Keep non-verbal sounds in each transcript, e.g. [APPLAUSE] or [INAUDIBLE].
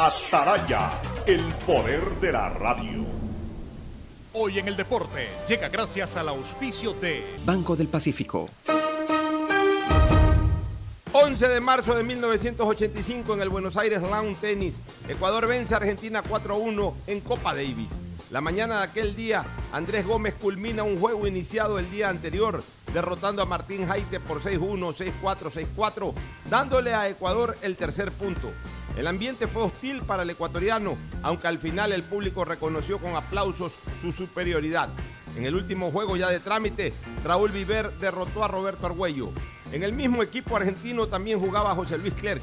Ataraya, el poder de la radio. Hoy en el deporte llega gracias al auspicio de Banco del Pacífico. 11 de marzo de 1985 en el Buenos Aires Lawn Tennis. Ecuador vence a Argentina 4-1 en Copa Davis. La mañana de aquel día, Andrés Gómez culmina un juego iniciado el día anterior, derrotando a Martín Jaite por 6-1, 6-4, 6-4, dándole a Ecuador el tercer punto. El ambiente fue hostil para el ecuatoriano, aunque al final el público reconoció con aplausos su superioridad. En el último juego ya de trámite, Raúl Viver derrotó a Roberto Argüello. En el mismo equipo argentino también jugaba José Luis Clerc.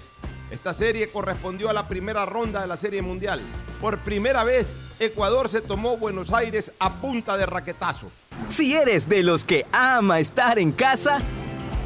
Esta serie correspondió a la primera ronda de la Serie Mundial. Por primera vez, Ecuador se tomó Buenos Aires a punta de raquetazos. Si eres de los que ama estar en casa,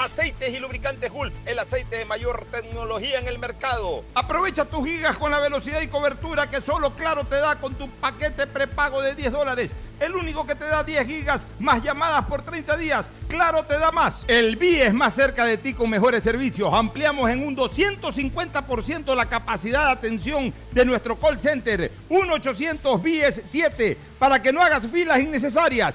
Aceites y lubricantes Gulf, el aceite de mayor tecnología en el mercado. Aprovecha tus gigas con la velocidad y cobertura que solo Claro te da con tu paquete prepago de 10 dólares. El único que te da 10 gigas más llamadas por 30 días. Claro te da más. El BIE es más cerca de ti con mejores servicios. Ampliamos en un 250% la capacidad de atención de nuestro call center. 1-800 BIES 7 para que no hagas filas innecesarias.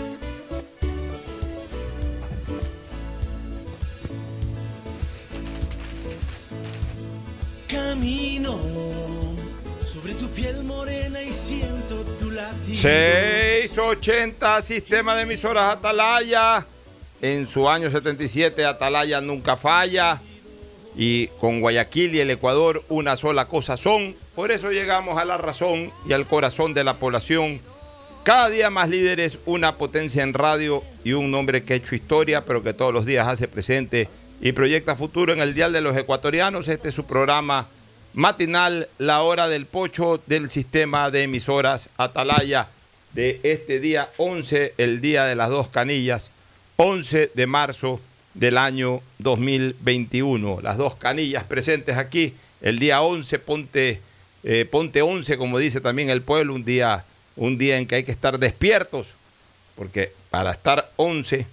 Camino sobre tu piel morena y siento tu latido. 680 Sistema de Emisoras Atalaya. En su año 77 Atalaya nunca falla. Y con Guayaquil y el Ecuador una sola cosa son. Por eso llegamos a la razón y al corazón de la población. Cada día más líderes, una potencia en radio y un nombre que ha hecho historia, pero que todos los días hace presente y proyecta futuro en el Dial de los Ecuatorianos. Este es su programa matinal, la hora del pocho del sistema de emisoras Atalaya de este día 11, el día de las dos canillas, 11 de marzo del año 2021. Las dos canillas presentes aquí, el día 11, ponte, eh, ponte 11, como dice también el pueblo, un día, un día en que hay que estar despiertos, porque para estar 11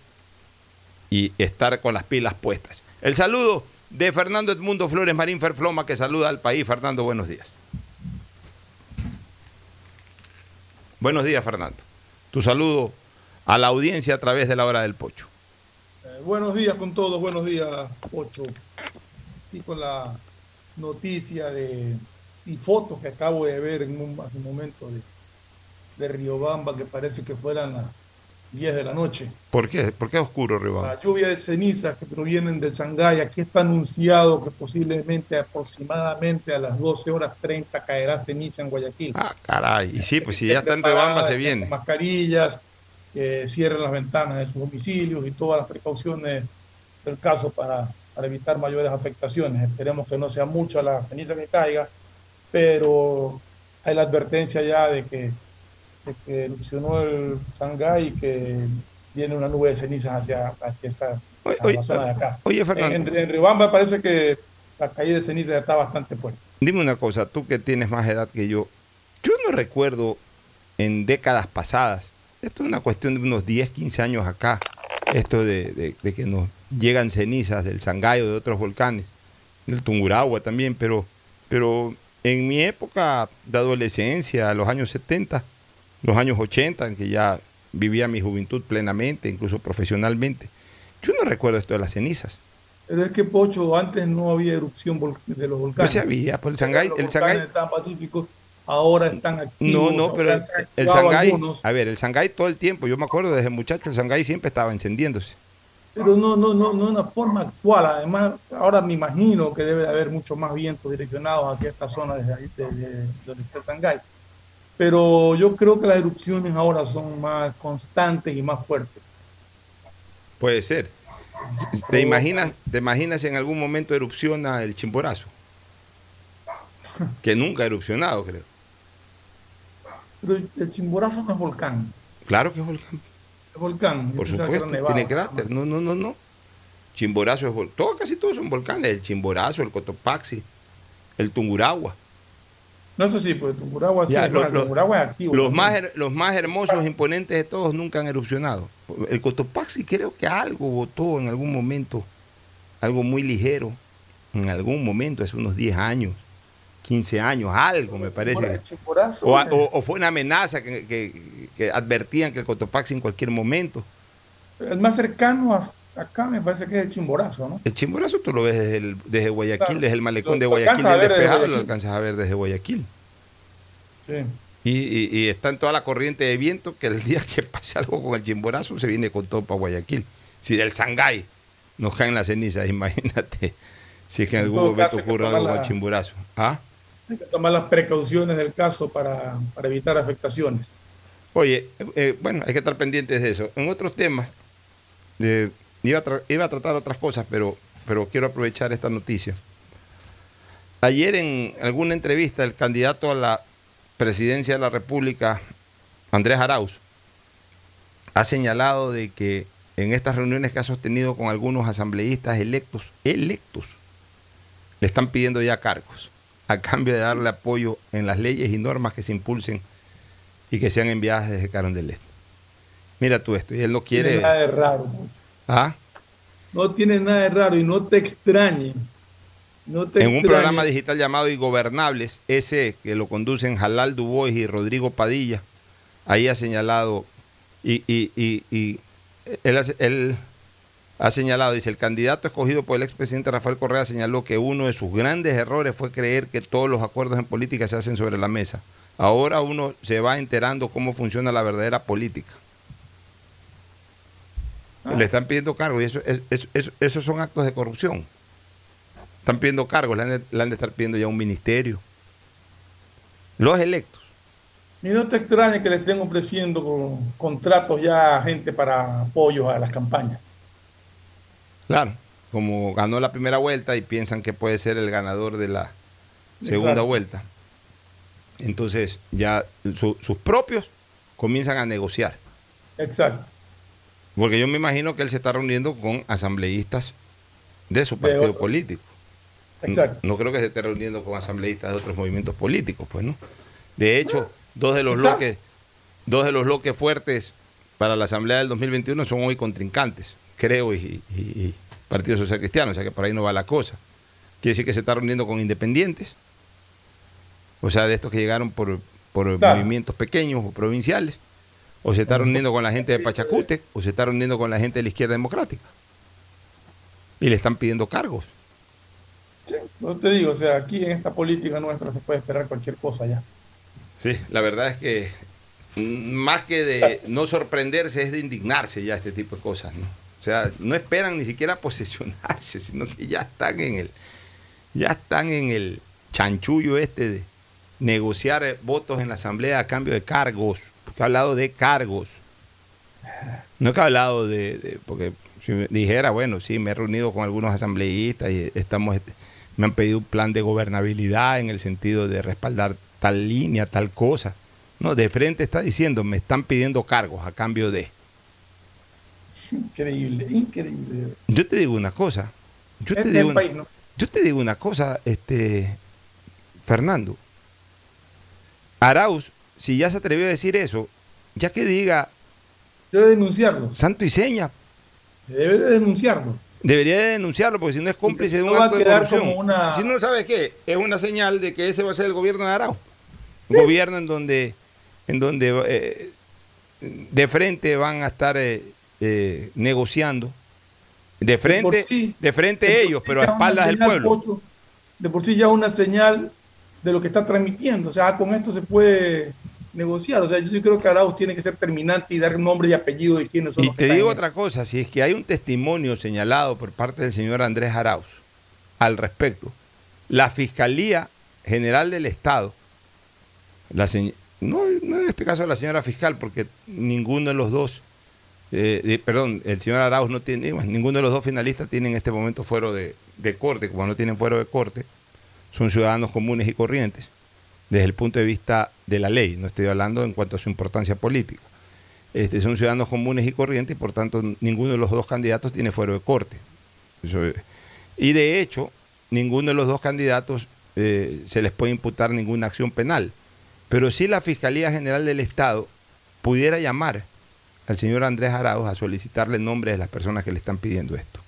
y estar con las pilas puestas. El saludo de Fernando Edmundo Flores Marín Ferfloma que saluda al país. Fernando, buenos días. Buenos días, Fernando. Tu saludo a la audiencia a través de la hora del pocho. Eh, buenos días con todos, buenos días, Pocho. Y con la noticia de y fotos que acabo de ver en un, momento de, de Riobamba que parece que fueran las 10 de la noche. ¿Por qué? ¿Por qué oscuro, Riobamba? La lluvia de cenizas que provienen del Sangay, aquí está anunciado que posiblemente aproximadamente a las 12 horas 30 caerá ceniza en Guayaquil. Ah, caray. Y sí, pues si ya está en Riobamba se viene. Mascarillas, que cierren las ventanas de sus domicilios y todas las precauciones del caso para, para evitar mayores afectaciones. Esperemos que no sea mucha la ceniza que caiga, pero hay la advertencia ya de que, que erupcionó el Sangay y que viene una nube de cenizas hacia, hacia esta Oye, oye, zona de acá. oye, Fernando. En, en Riobamba parece que la caída de cenizas ya está bastante fuerte. Dime una cosa, tú que tienes más edad que yo, yo no recuerdo en décadas pasadas, esto es una cuestión de unos 10, 15 años acá, esto de, de- de que nos llegan cenizas del Sangayo, de otros volcanes, del Tungurahua también, pero, pero en mi época de adolescencia, los años 70, los años 80, en que ya vivía mi juventud plenamente, incluso profesionalmente, yo no recuerdo esto de las cenizas. Pero es que, Pocho, antes no había erupción de los No volcanes. se había, pues el Sangay, Los el volcanes Sangay, estaban pacíficos, ahora están activos. No, no, o pero sea, el, el a ver, el Sangay todo el tiempo, yo me acuerdo desde muchacho, el Sangay siempre estaba encendiéndose. pero no, no, no, no de una forma actual. Además, ahora me imagino que debe de haber mucho más vientos direccionados hacia esta zona desde ahí, desde donde está el Sangay. Pero yo creo que las erupciones ahora son más constantes y más fuertes. Puede ser. ¿Te imaginas, ¿Te imaginas en algún momento erupciona el Chimborazo? [LAUGHS] Que nunca ha erupcionado, creo. Pero el Chimborazo no es volcán. Claro que es volcán, Es volcán. Por supuesto, tiene cráter. No, no, no, no. Chimborazo es volcán. Todo, casi todos son volcanes. El Chimborazo, el Cotopaxi, el Tungurahua. No, eso sí, pues Tungurahua sí, es es activo. Los más, her- los más hermosos, imponentes de todos nunca han erupcionado. El Cotopaxi creo que algo votó en algún momento, algo muy ligero, en algún momento, hace unos 10 años, 15 años, algo me parece. O fue una amenaza que, que- que advertían que el Cotopaxi en cualquier momento. El más cercano a- acá me parece que es el Chimborazo, ¿no? El Chimborazo tú lo ves desde, el- desde Guayaquil, Claro. desde el malecón Lo- de Guayaquil desde despejado, lo alcanzas a ver desde Guayaquil. Sí. Y, y- y está en toda la corriente de viento que el día que pase algo con el chimborazo se viene con todo para Guayaquil. Si del Sangay nos caen las cenizas, [LAUGHS] imagínate si es que en algún momento ocurre algo con el chimborazo. ¿Ah? Hay que tomar las precauciones del caso para, para evitar afectaciones. Oye, eh, bueno, hay que estar pendientes de eso. En otros temas, eh, iba, a iba a tratar otras cosas, pero, pero quiero aprovechar esta noticia. Ayer en alguna entrevista el candidato a la presidencia de la República, Andrés Arauz, ha señalado de que en estas reuniones que ha sostenido con algunos asambleístas electos, electos, le están pidiendo ya cargos, a cambio de darle apoyo en las leyes y normas que se impulsen y que sean enviadas desde Carondelet. Mira tú esto, y él no quiere... de raro. ¿Ah? No tiene nada de raro y no te extrañe. No te En un extrañe. programa digital llamado Ingobernables, ese que lo conducen Jalal Dubois y Rodrigo Padilla, ahí ha señalado, y, y- y- y él, ha- él ha señalado, dice, el candidato escogido por el expresidente Rafael Correa señaló que uno de sus grandes errores fue creer que todos los acuerdos en política se hacen sobre la mesa. Ahora uno se va enterando cómo funciona la verdadera política. Ah. Le están pidiendo cargos y eso, es- es- es- esos son actos de corrupción. Están pidiendo cargos, le han, de, le han de estar pidiendo ya un ministerio. Los electos. Y no te extrañe que le estén ofreciendo con- contratos ya a gente para apoyos a las campañas. Claro. Como ganó la primera vuelta y piensan que puede ser el ganador de la segunda Exacto. vuelta. Entonces ya su- sus propios comienzan a negociar. Exacto. Porque yo me imagino que él se está reuniendo con asambleístas de su partido político. Exacto. No creo que se esté reuniendo con asambleístas de otros movimientos políticos, pues, ¿no? De hecho, dos de los Exacto. bloques, dos de los bloques fuertes para la Asamblea del 2021 son hoy contrincantes, creo, y, y- y Partido Social Cristiano, o sea que por ahí no va la cosa. Quiere decir que se está reuniendo con independientes, o sea, de estos que llegaron por, por Claro. movimientos pequeños o provinciales, O se está reuniendo con la gente de Pachacute, o se está reuniendo con la gente de la izquierda democrática. Y le están pidiendo cargos. Sí, no te digo, o sea, aquí en esta política nuestra se puede esperar cualquier cosa ya. Sí, la verdad es que mm, más que de no sorprenderse es de indignarse ya este tipo de cosas, ¿no? O sea, no esperan ni siquiera posesionarse, [LAUGHS] sino que ya están en el ya están en el chanchullo este de negociar eh, votos en la asamblea a cambio de cargos, porque ha hablado de cargos. No es que ha hablado de, de- porque si me dijera, bueno, sí, me he reunido con algunos asambleístas y estamos me han pedido un plan de gobernabilidad en el sentido de respaldar tal línea, tal cosa. No, de frente está diciendo, me están pidiendo cargos a cambio de. Increíble, increíble. Yo te digo una cosa. Yo te Este digo yo te digo una cosa, este Fernando. Arauz, si ya se atrevió a decir eso, ya que diga Debe denunciarlo, santo y seña, debe de denunciarlo. debería de denunciarlo, porque si no es cómplice de un No acto de corrupción. una- Si no sabes qué, es una señal de que ese va a ser el gobierno de Arauz. Un gobierno en donde, en donde eh, de frente van a estar eh, eh, negociando. De frente, sí- de frente de ellos, sí pero a espaldas del pueblo. Pocho, de por sí ya una señal de lo que está transmitiendo. O sea, con esto se puede negociar. O sea, yo sí creo que Arauz tiene que ser terminante y dar nombre y apellido de quiénes son Y los te digo otra cosa, si es que hay un testimonio señalado por parte del señor Andrés Arauz al respecto, la Fiscalía General del Estado, la señ- no, no en este caso la señora fiscal, porque ninguno de los dos, eh, perdón, el señor Arauz no tiene, bueno, ninguno de los dos finalistas tiene en este momento fuero de, de corte, como no tienen fuero de corte, son ciudadanos comunes y corrientes, desde el punto de vista de la ley, no estoy hablando en cuanto a su importancia política. Este, son ciudadanos comunes y corrientes y por tanto ninguno de los dos candidatos tiene fuero de corte. Y de hecho, ninguno de los dos candidatos eh, se les puede imputar ninguna acción penal. Pero si la Fiscalía General del Estado pudiera llamar al señor Andrés Arauz a solicitarle nombres de las personas que le están pidiendo esto.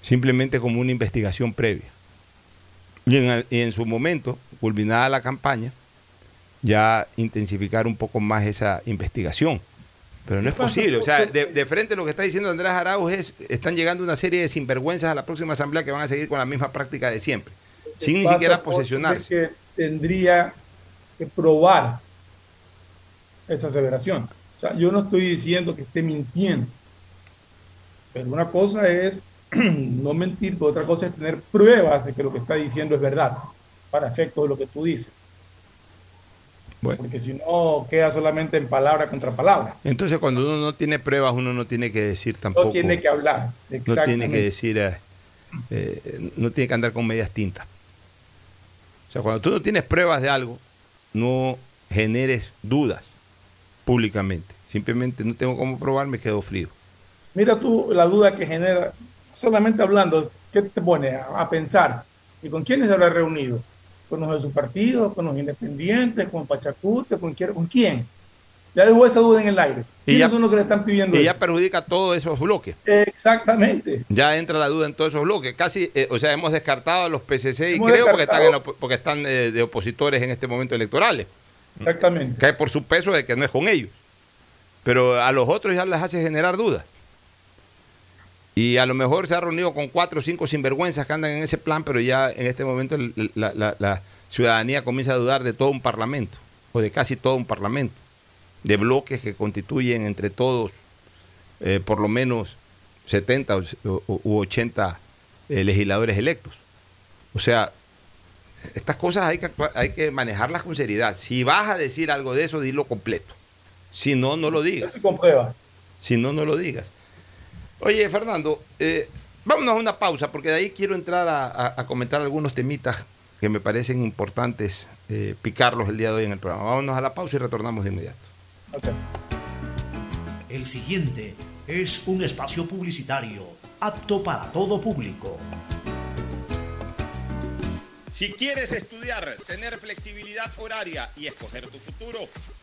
Simplemente como una investigación previa. Y en, el- y en su momento, culminada la campaña, ya intensificar un poco más esa investigación. Pero no es posible. O sea, de, de frente lo que está diciendo Andrés Arauz es, están llegando una serie de sinvergüenzas a la próxima asamblea que van a seguir con la misma práctica de siempre, sin ni siquiera posesionarse. es que tendría que probar esa aseveración. O sea, yo no estoy diciendo que esté mintiendo. Pero una cosa es [CLEARS THROAT] no mentir, pero otra cosa es tener pruebas de que lo que está diciendo es verdad, para efectos de lo que tú dices. Bueno. Porque si no, queda solamente en palabra contra palabra. Entonces, cuando uno no tiene pruebas, uno no tiene que decir tampoco. No tiene que hablar. no tiene que decir, eh, eh, no tiene que andar con medias tintas. O sea, cuando tú no tienes pruebas de algo, no generes dudas públicamente. Simplemente no tengo cómo probar, me quedo frío. Mira tú la duda que genera, solamente hablando, ¿qué te pone a, a pensar? ¿Y con quiénes se habrá reunido? ¿Con los de su partido? ¿Con los independientes? ¿Con Pachacute? ¿Con quién? ¿Con quién? Ya dejó esa duda en el aire. Y ¿Quiénes ya- son los que le están pidiendo Y ya perjudica todos esos bloques. Exactamente. Ya entra la duda en todos esos bloques. Casi, eh, o sea, hemos descartado a los PCC y Hemos creo porque están, en descartado. opo- porque están eh, de opositores en este momento electorales. Exactamente. Cae por su peso de que no es con ellos. Pero a los otros ya les hace generar dudas. Y a lo mejor se ha reunido con cuatro o cinco sinvergüenzas que andan en ese plan, pero ya en este momento la, la- la ciudadanía comienza a dudar de todo un parlamento, o de casi todo un parlamento, de bloques que constituyen entre todos eh, por lo menos 70 o- o- u 80 eh, legisladores electos. O sea, estas cosas hay que, hay que manejarlas con seriedad. Si vas a decir algo de eso, dilo completo. Si no, no lo digas. Si no, no lo digas. Oye, Fernando, eh, vámonos a una pausa, porque de ahí quiero entrar a, a- a comentar algunos temitas que me parecen importantes eh, picarlos el día de hoy en el programa. Vámonos a la pausa y retornamos de inmediato. Ok. El siguiente es un espacio publicitario apto para todo público. Si quieres estudiar, tener flexibilidad horaria y escoger tu futuro,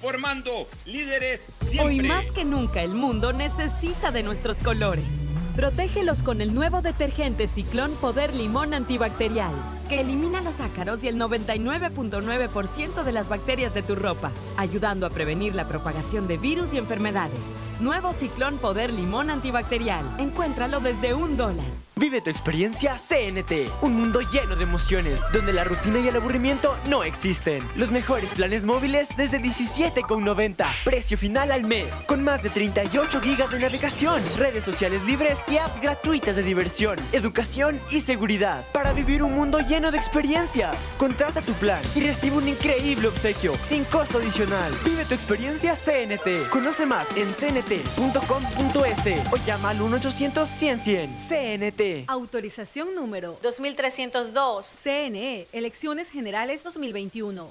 formando líderes siempre. Hoy más que nunca el mundo necesita de nuestros colores. Protégelos con el nuevo detergente Ciclón Poder Limón Antibacterial, que elimina los ácaros y el 99.9% de las bacterias de tu ropa, ayudando a prevenir la propagación de virus y enfermedades. Nuevo Ciclón Poder Limón Antibacterial. Encuéntralo desde un dólar. Vive tu experiencia CNT, un mundo lleno de emociones, donde la rutina y el aburrimiento no existen. Los mejores planes móviles desde 17,90, precio final al mes, con más de 38 gigas de navegación, redes sociales libres y apps gratuitas de diversión, educación y seguridad, para vivir un mundo lleno de experiencias. Contrata tu plan y recibe un increíble obsequio, sin costo adicional. Vive tu experiencia CNT. Conoce más en cnt.com.es o llama al 1-800-100-100. CNT. Autorización número 2302. CNE, Elecciones Generales 2021.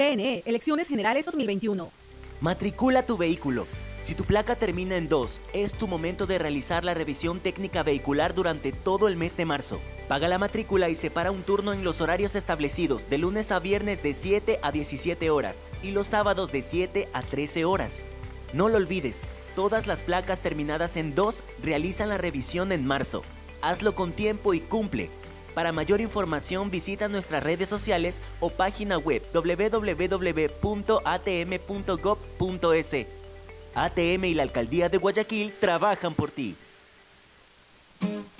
CNE, Elecciones Generales 2021. Matricula tu vehículo. Si tu placa termina en 2, es tu momento de realizar la revisión técnica vehicular durante todo el mes de marzo. Paga la matrícula y separa un turno en los horarios establecidos de lunes a viernes de 7 a 17 horas y los sábados de 7 a 13 horas. No lo olvides, todas las placas terminadas en 2 realizan la revisión en marzo. Hazlo con tiempo y cumple. Para mayor información visita nuestras redes sociales o página web www.atm.gov.es. ATM y la Alcaldía de Guayaquil trabajan por ti.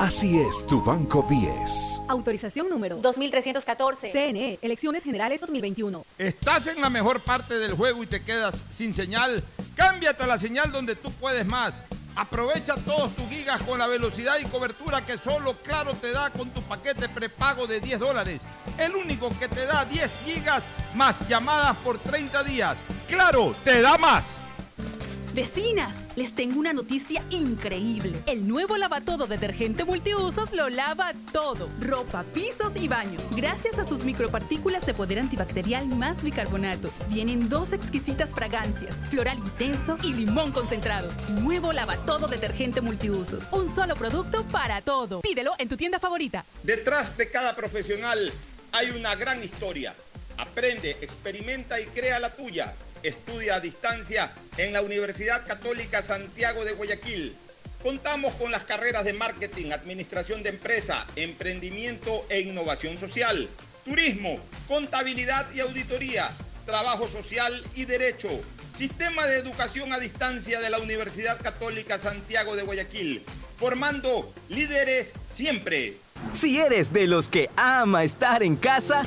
Así es tu Banco 10. Autorización número 2314. CNE, Elecciones Generales 2021. ¿Estás en la mejor parte del juego y te quedas sin señal? Cámbiate a la señal donde tú puedes más. Aprovecha todos tus gigas con la velocidad y cobertura que solo Claro te da con tu paquete prepago de 10 dólares. El único que te da 10 gigas más llamadas por 30 días. Claro, te da más. Vecinas, les tengo una noticia increíble. El nuevo lavatodo detergente multiusos lo lava todo. Ropa, pisos y baños. Gracias a sus micropartículas de poder antibacterial más bicarbonato. Vienen dos exquisitas fragancias, floral intenso y limón concentrado. Nuevo lavatodo detergente multiusos. Un solo producto para todo. Pídelo en tu tienda favorita. Detrás de cada profesional hay una gran historia. Aprende, experimenta y crea la tuya. Estudia a distancia en la Universidad Católica Santiago de Guayaquil. Contamos con las carreras de marketing, administración de empresa, emprendimiento e innovación social, turismo, contabilidad y auditoría, trabajo social y derecho. Sistema de educación a distancia de la Universidad Católica Santiago de Guayaquil, formando líderes siempre. Si eres de los que ama estar en casa,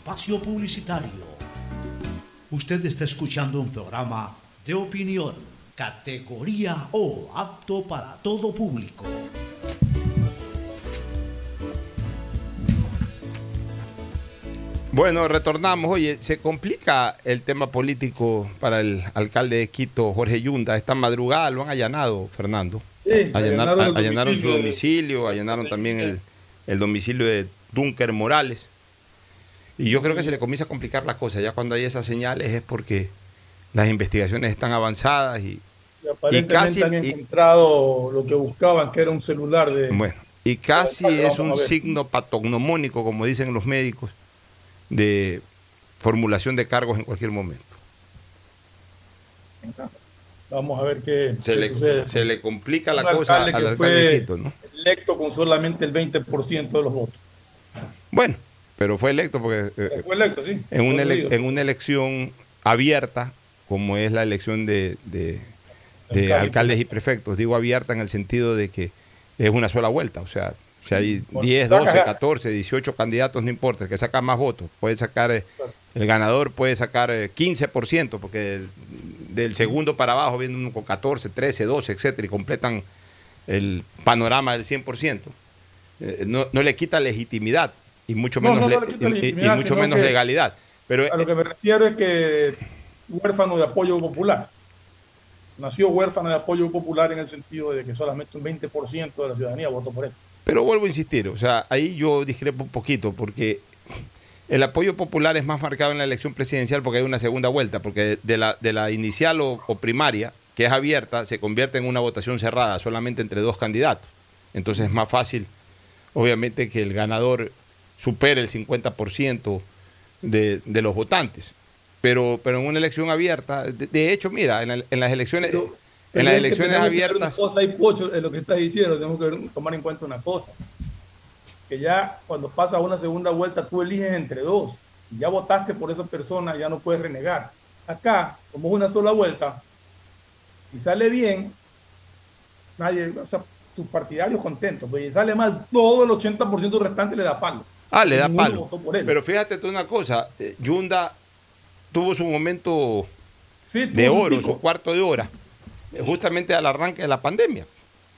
espacio publicitario. Usted está escuchando un programa de opinión, categoría O, apto para todo público. Bueno, retornamos. Oye, se complica el tema político para el alcalde de Quito, Jorge Yunda. Esta madrugada lo han allanado, Fernando. Sí, Allanar- allanaron su domicilio de- domicilio, allanaron también el, el domicilio de Dunker Morales. Y yo creo que se le comienza a complicar la cosa. Ya cuando hay esas señales es porque las investigaciones están avanzadas y, Y aparentemente casi- han y- encontrado lo que buscaban, que era un celular de... bueno, y casi es un signo patognomónico, como dicen los médicos, de formulación de cargos en cualquier momento. Vamos a ver qué, Se qué le, sucede. se le complica Un la cosa al alcalde Quito, ¿no? electo con solamente el 20% de los votos. Bueno, pero fue electo porque eh, Fue electo, sí. en, una ele- en una elección abierta, como es la elección de, de- de Alcalde. alcaldes y prefectos, digo abierta en el sentido de que es una sola vuelta, o sea, si hay Bueno, 10, saca- 12, 14, 18 candidatos, no importa, el que saca más votos, puede sacar, eh, el ganador puede sacar eh, 15%, porque el- del segundo para abajo viene uno con 14, 13, 12, etcétera, y completan el panorama del 100%. Eh, no, no le quita legitimidad y mucho No, menos, no, no le- le quita y- mucho menos legalidad. Pero A lo que me refiero es que huérfano de apoyo popular. Nació huérfano de apoyo popular en el sentido de que solamente un 20% de la ciudadanía votó por él. Pero vuelvo a insistir, o sea, ahí yo discrepo un poquito, porque el apoyo popular es más marcado en la elección presidencial porque hay una segunda vuelta, porque de la, de la inicial o, o primaria, que es abierta, se convierte en una votación cerrada solamente entre dos candidatos. Entonces es más fácil, obviamente, que el ganador supere el 50% de, de los votantes. Pero, pero en una elección abierta, de, de hecho, mira, en, la- en las elecciones, en las Pero es que elecciones que abiertas... Una cosa, hay pocho en lo que estás diciendo, tenemos que tomar en cuenta una cosa. Que ya cuando pasa una segunda vuelta, tú eliges entre dos. Y ya votaste por esa persona, ya no puedes renegar. Acá, como es una sola vuelta, si sale bien, nadie, o sea, tus partidarios contentos. Pues si sale mal, todo el 80% restante le da palo. Ah, le da palo. Pero fíjate tú una cosa, eh, Yunda tuvo su momento Sí, de oro, su cuarto de hora, eh, justamente al arranque de la pandemia,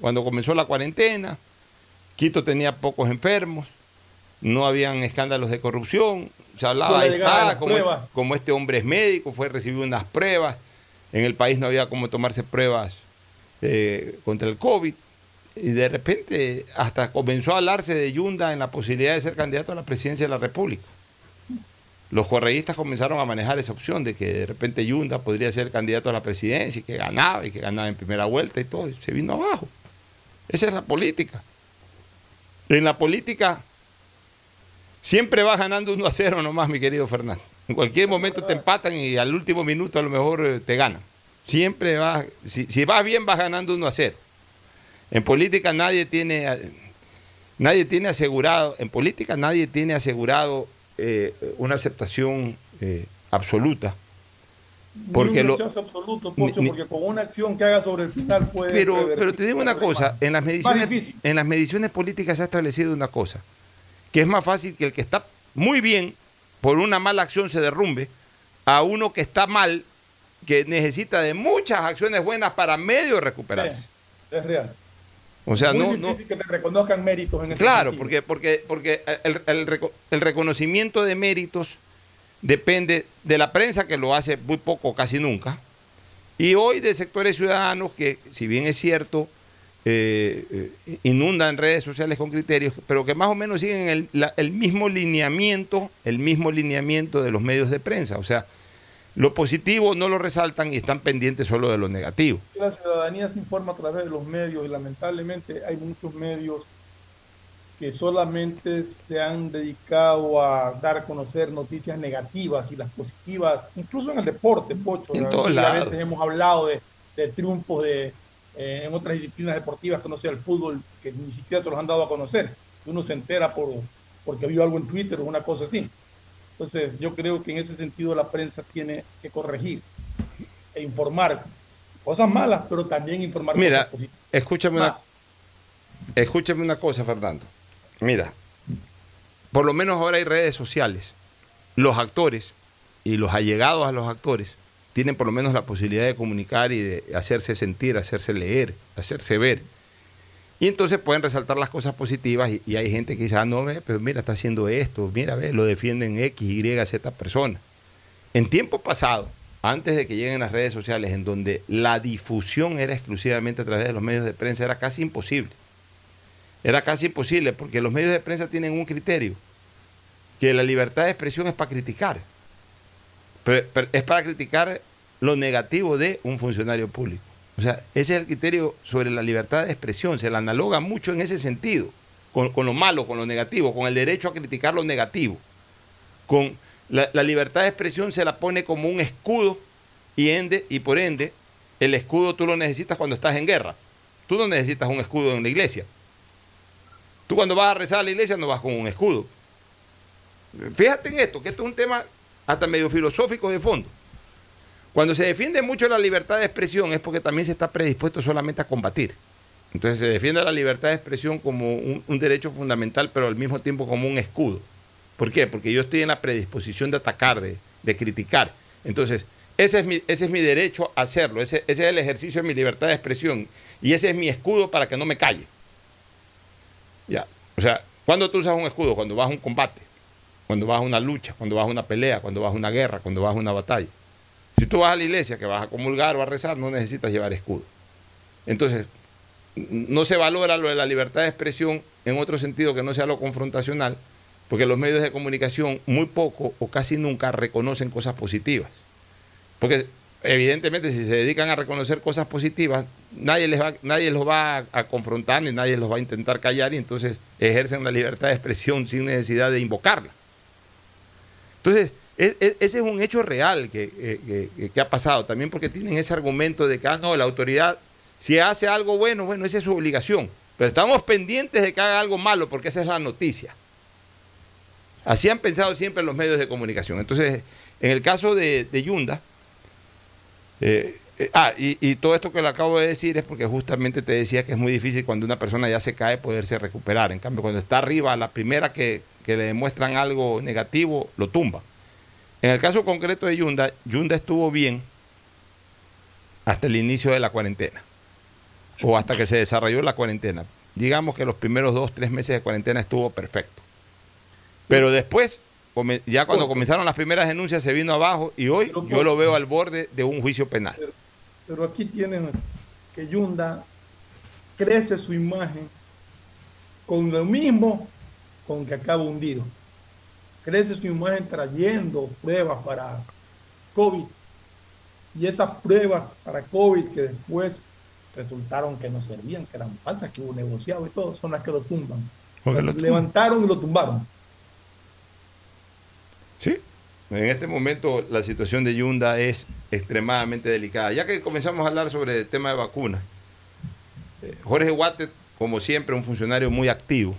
cuando comenzó la cuarentena, Quito tenía pocos enfermos, no habían escándalos de corrupción, se hablaba, de las como, este hombre es médico, fue a recibir unas pruebas, en el país no había cómo tomarse pruebas eh, contra el COVID, y de repente hasta comenzó a hablarse de Yunda en la posibilidad de ser candidato a la presidencia de la República. Los correístas comenzaron a manejar esa opción de que de repente Yunda podría ser candidato a la presidencia y que ganaba y que ganaba en primera vuelta y todo. se vino abajo. Esa es la política. En la política siempre vas ganando 1 a 0 nomás, mi querido Fernando. En cualquier momento te empatan y al último minuto a lo mejor eh, te ganan. Siempre vas, si, si vas bien vas ganando 1 a 0. En política nadie tiene, nadie tiene asegurado, en política nadie tiene asegurado eh, una aceptación eh, absoluta. Porque Ni un lo, rechazo absoluto, Pocho, ni- porque con una acción que haga sobre el final puede. pero, pero te digo una cosa, en las, mediciones, en las mediciones políticas se ha establecido una cosa, que es más fácil que el que está muy bien por una mala acción se derrumbe, a uno que está mal, que necesita de muchas acciones buenas para medio recuperarse. Es real. O sea, Muy no, que te reconozcan méritos en ese Claro, sentido. porque, porque, porque el, el el reconocimiento de méritos depende de la prensa, que lo hace muy poco, casi nunca, y hoy de sectores ciudadanos que, si bien es cierto, eh, eh, inundan redes sociales con criterios, pero que más o menos siguen el, la- el mismo lineamiento, el mismo lineamiento de los medios de prensa. O sea, lo positivo no lo resaltan y están pendientes solo de lo negativo. La ciudadanía se informa a través de los medios y lamentablemente hay muchos medios que solamente se han dedicado a dar a conocer noticias negativas y las positivas, incluso en el deporte, Pocho. En todos Y a lados. veces hemos hablado de, de triunfos de, eh, en otras disciplinas deportivas que no sea el fútbol, que ni siquiera se los han dado a conocer. Uno se entera por, porque vio algo en Twitter o una cosa así. Entonces, yo creo que en ese sentido la prensa tiene que corregir e informar cosas malas, pero también informar Mira, cosas positivas. escúchame una, escúchame una cosa, Fernando. Mira, por lo menos ahora hay redes sociales. Los actores y los allegados a los actores tienen por lo menos la posibilidad de comunicar y de hacerse sentir, hacerse leer, hacerse ver. Y entonces pueden resaltar las cosas positivas y, hay gente que dice, ah, no, ve, pero mira, está haciendo esto, mira, ve, lo defienden X, Y, Z persona. En tiempo pasado, antes de que lleguen las redes sociales, en donde la difusión era exclusivamente a través de los medios de prensa, era casi imposible. Era casi imposible porque los medios de prensa tienen un criterio, que la libertad de expresión es para criticar. Pero es para criticar lo negativo de un funcionario público. O sea, ese es el criterio sobre la libertad de expresión. Se la analoga mucho en ese sentido, con, con lo malo, con lo negativo, con el derecho a criticar lo negativo. Con la, libertad de expresión se la pone como un escudo y, ende, y por ende el escudo tú lo necesitas cuando estás en guerra. Tú no necesitas un escudo en la iglesia. Tú cuando vas a rezar a la iglesia no vas con un escudo. Fíjate en esto, que esto es un tema hasta medio filosófico de fondo. Cuando se defiende mucho la libertad de expresión es porque también se está predispuesto solamente a combatir. Entonces se defiende la libertad de expresión como un, derecho fundamental, pero al mismo tiempo como un escudo. ¿Por qué? Porque yo estoy en la predisposición de atacar, de, criticar. Entonces, ese es, mi, ese es mi derecho a hacerlo, ese, ese es el ejercicio de mi libertad de expresión y ese es mi escudo para que no me calle. Ya. O sea, ¿cuándo tú usas un escudo? Cuando vas a un combate, cuando vas a una lucha, cuando vas a una pelea, cuando vas a una guerra, cuando vas a una batalla. Si tú vas a la iglesia, que vas a comulgar o a rezar, no necesitas llevar escudo. Entonces, no se valora lo de la libertad de expresión en otro sentido que no sea lo confrontacional, porque los medios de comunicación muy poco o casi nunca reconocen cosas positivas. Porque evidentemente si se dedican a reconocer cosas positivas, nadie, les va, nadie los va a, a confrontar ni nadie los va a intentar callar y entonces ejercen la libertad de expresión sin necesidad de invocarla. Entonces, e- e- ese es un hecho real que, que- ha pasado, también porque tienen ese argumento de que, ah, no, la autoridad, si hace algo bueno, bueno, esa es su obligación, pero estamos pendientes de que haga algo malo, porque esa es la noticia. Así han pensado siempre los medios de comunicación. Entonces, en el caso de, Yunda, eh, eh, ah, y, y todo esto que le acabo de decir es porque justamente te decía que es muy difícil cuando una persona ya se cae poderse recuperar. En cambio, cuando está arriba, la primera que, que le demuestran algo negativo, lo tumba. En el caso concreto de Yunda, Yunda estuvo bien hasta el inicio de la cuarentena, o hasta que se desarrolló la cuarentena. Digamos que los primeros dos, tres meses de cuarentena estuvo perfecto. Pero después, ya cuando comenzaron las primeras denuncias, se vino abajo y hoy yo lo veo al borde de un juicio penal. Pero aquí tienen que Yunda crece su imagen con lo mismo con que acaba hundido. Crece su imagen trayendo pruebas para COVID. Y esas pruebas para COVID que después resultaron que no servían, que eran falsas, que hubo negociado y todo, son las que lo tumban. Lo levantaron y lo tumbaron. Sí. En este momento la situación de Yunda es extremadamente delicada. Ya que comenzamos a hablar sobre el tema de vacunas, eh, Jorge Guate, como siempre, un funcionario muy activo,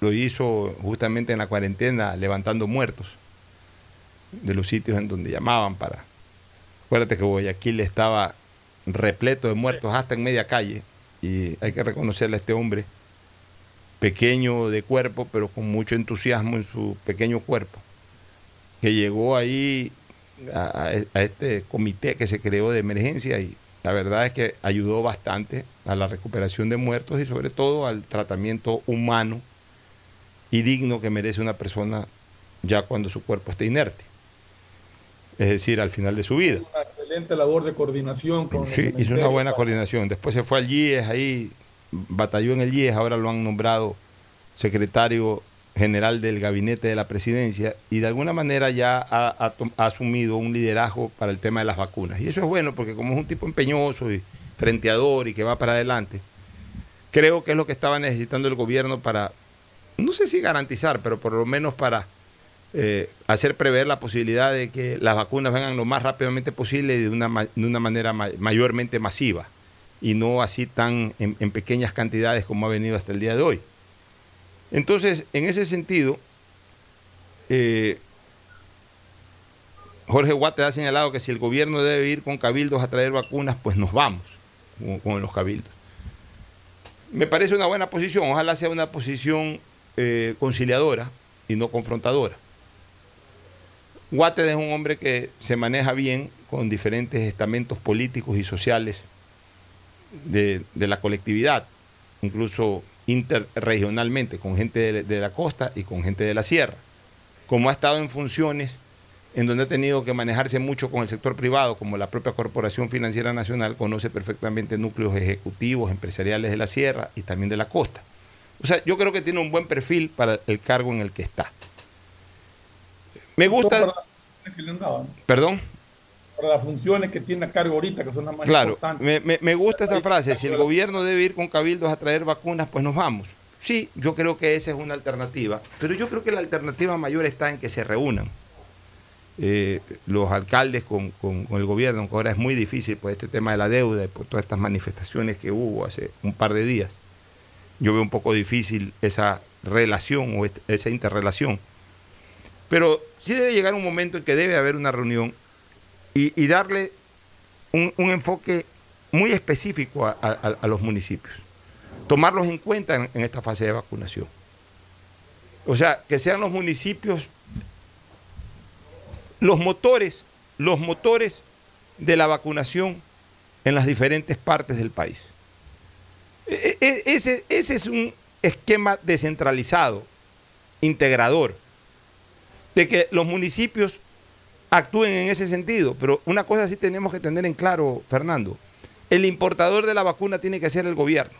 lo hizo justamente en la cuarentena levantando muertos de los sitios en donde llamaban para... Acuérdate que Guayaquil estaba repleto de muertos hasta en media calle y hay que reconocerle a este hombre pequeño de cuerpo, pero con mucho entusiasmo en su pequeño cuerpo, que llegó ahí a, a- este comité que se creó de emergencia y la verdad es que ayudó bastante a la recuperación de muertos y sobre todo al tratamiento humano y digno que merece una persona ya cuando su cuerpo esté inerte, es decir, al final de su vida. Una excelente labor de coordinación con Sí, hizo una buena coordinación. Después se fue al GIES ahí batalló en el IES, ahora lo han nombrado secretario general del gabinete de la presidencia y de alguna manera ya ha, ha asumido un liderazgo para el tema de las vacunas. Y eso es bueno porque como es un tipo empeñoso y frenteador y que va para adelante, creo que es lo que estaba necesitando el gobierno para, no sé si garantizar, pero por lo menos para eh, hacer prever la posibilidad de que las vacunas vengan lo más rápidamente posible y de una, de una manera ma- mayormente masiva y no así tan en, en pequeñas cantidades como ha venido hasta el día de hoy. Entonces, en ese sentido, eh, Jorge Guate ha señalado que si el gobierno debe ir con cabildos a traer vacunas, pues nos vamos con, con los cabildos. Me parece una buena posición, ojalá sea una posición eh, conciliadora y no confrontadora. Guate es un hombre que se maneja bien con diferentes estamentos políticos y sociales de, de la colectividad, incluso interregionalmente, con gente de, de la costa y con gente de la sierra. Como ha estado en funciones en donde ha tenido que manejarse mucho con el sector privado, como la propia Corporación Financiera Nacional conoce perfectamente núcleos ejecutivos, empresariales de la sierra y también de la costa. O sea, yo creo que tiene un buen perfil para el cargo en el que está. Me gusta... Para las funciones que le han dado, ¿no? Perdón. Para las funciones que tiene a cargo ahorita, que son las más Claro, importantes. me, me- me gusta esa frase, si el gobierno debe ir con cabildos a traer vacunas, pues nos vamos. Sí, yo creo que esa es una alternativa, pero yo creo que la alternativa mayor está en que se reúnan eh, los alcaldes con, con- con el gobierno, aunque ahora es muy difícil por este tema de la deuda y por todas estas manifestaciones que hubo hace un par de días. Yo veo un poco difícil esa relación o esa interrelación. Pero sí debe llegar un momento en que debe haber una reunión y, darle un, enfoque muy específico a los municipios. Tomarlos en cuenta en, en esta fase de vacunación. O sea, que sean los municipios los motores, los motores de la vacunación en las diferentes partes del país. E- e- ese, ese es un esquema descentralizado, integrador, de que los municipios actúen en ese sentido. Pero una cosa sí tenemos que tener en claro, Fernando, el importador de la vacuna tiene que ser el gobierno.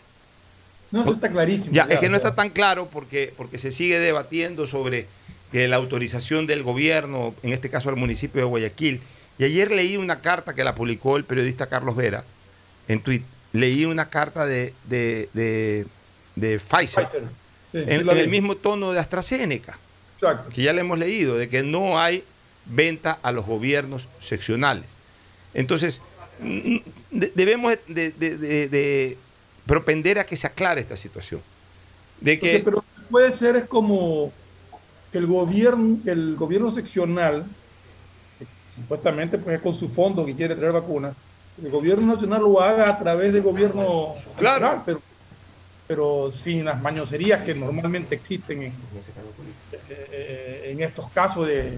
No, eso está clarísimo. Ya, es que no está tan claro porque, porque se sigue debatiendo sobre eh, la autorización del gobierno, en este caso al municipio de Guayaquil. Y ayer leí una carta que la publicó el periodista Carlos Vera en tweet. Leí una carta de, de, de- de Pfizer, Pfizer. Sí, sí en, el mismo tono de AstraZeneca, Exacto. que ya le hemos leído, de que no hay venta a los gobiernos seccionales. Entonces, de- debemos de, de- de- de propender a que se aclare esta situación. De que, pero puede ser es como que el gobierno, el gobierno seccional, que supuestamente pues es con su fondo que quiere traer vacunas, el gobierno nacional lo haga a través del gobierno nacional, pero, pero sin las mañoserías que normalmente existen en, eh, en estos casos de,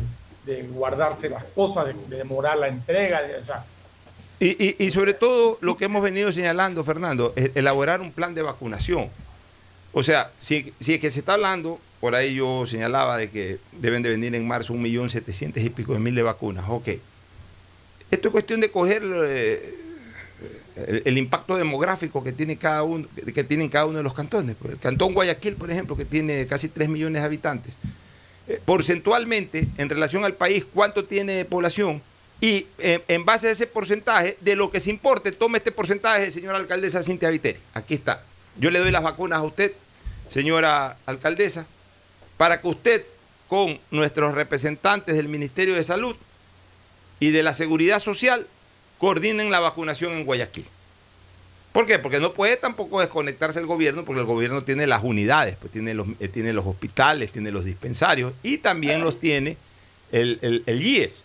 de guardarse las cosas, de, de demorar la entrega, de- o sea, Y, y- y sobre todo lo que hemos venido señalando, Fernando, es elaborar un plan de vacunación. O sea, si, si es que se está hablando, por ahí yo señalaba de que deben de venir en marzo un millón setecientos y pico de mil de vacunas. Ok. Esto es cuestión de coger eh, el, impacto demográfico que tiene cada uno, que tienen cada uno de los cantones. Pues, El cantón Guayaquil, por ejemplo, que tiene casi 3 millones de habitantes. Eh, porcentualmente, en relación al país, cuánto tiene de población y eh, en base a ese porcentaje, de lo que se importe, tome este porcentaje, señora alcaldesa Cintia Viteri. Aquí está. Yo le doy las vacunas a usted, señora alcaldesa, para que usted, con nuestros representantes del Ministerio de Salud y de la Seguridad Social, coordinen la vacunación en Guayaquil. ¿Por qué? Porque no puede tampoco desconectarse el gobierno, porque el gobierno tiene las unidades, pues tiene los, eh, tiene los hospitales, tiene los dispensarios y también los tiene el, el, el IES.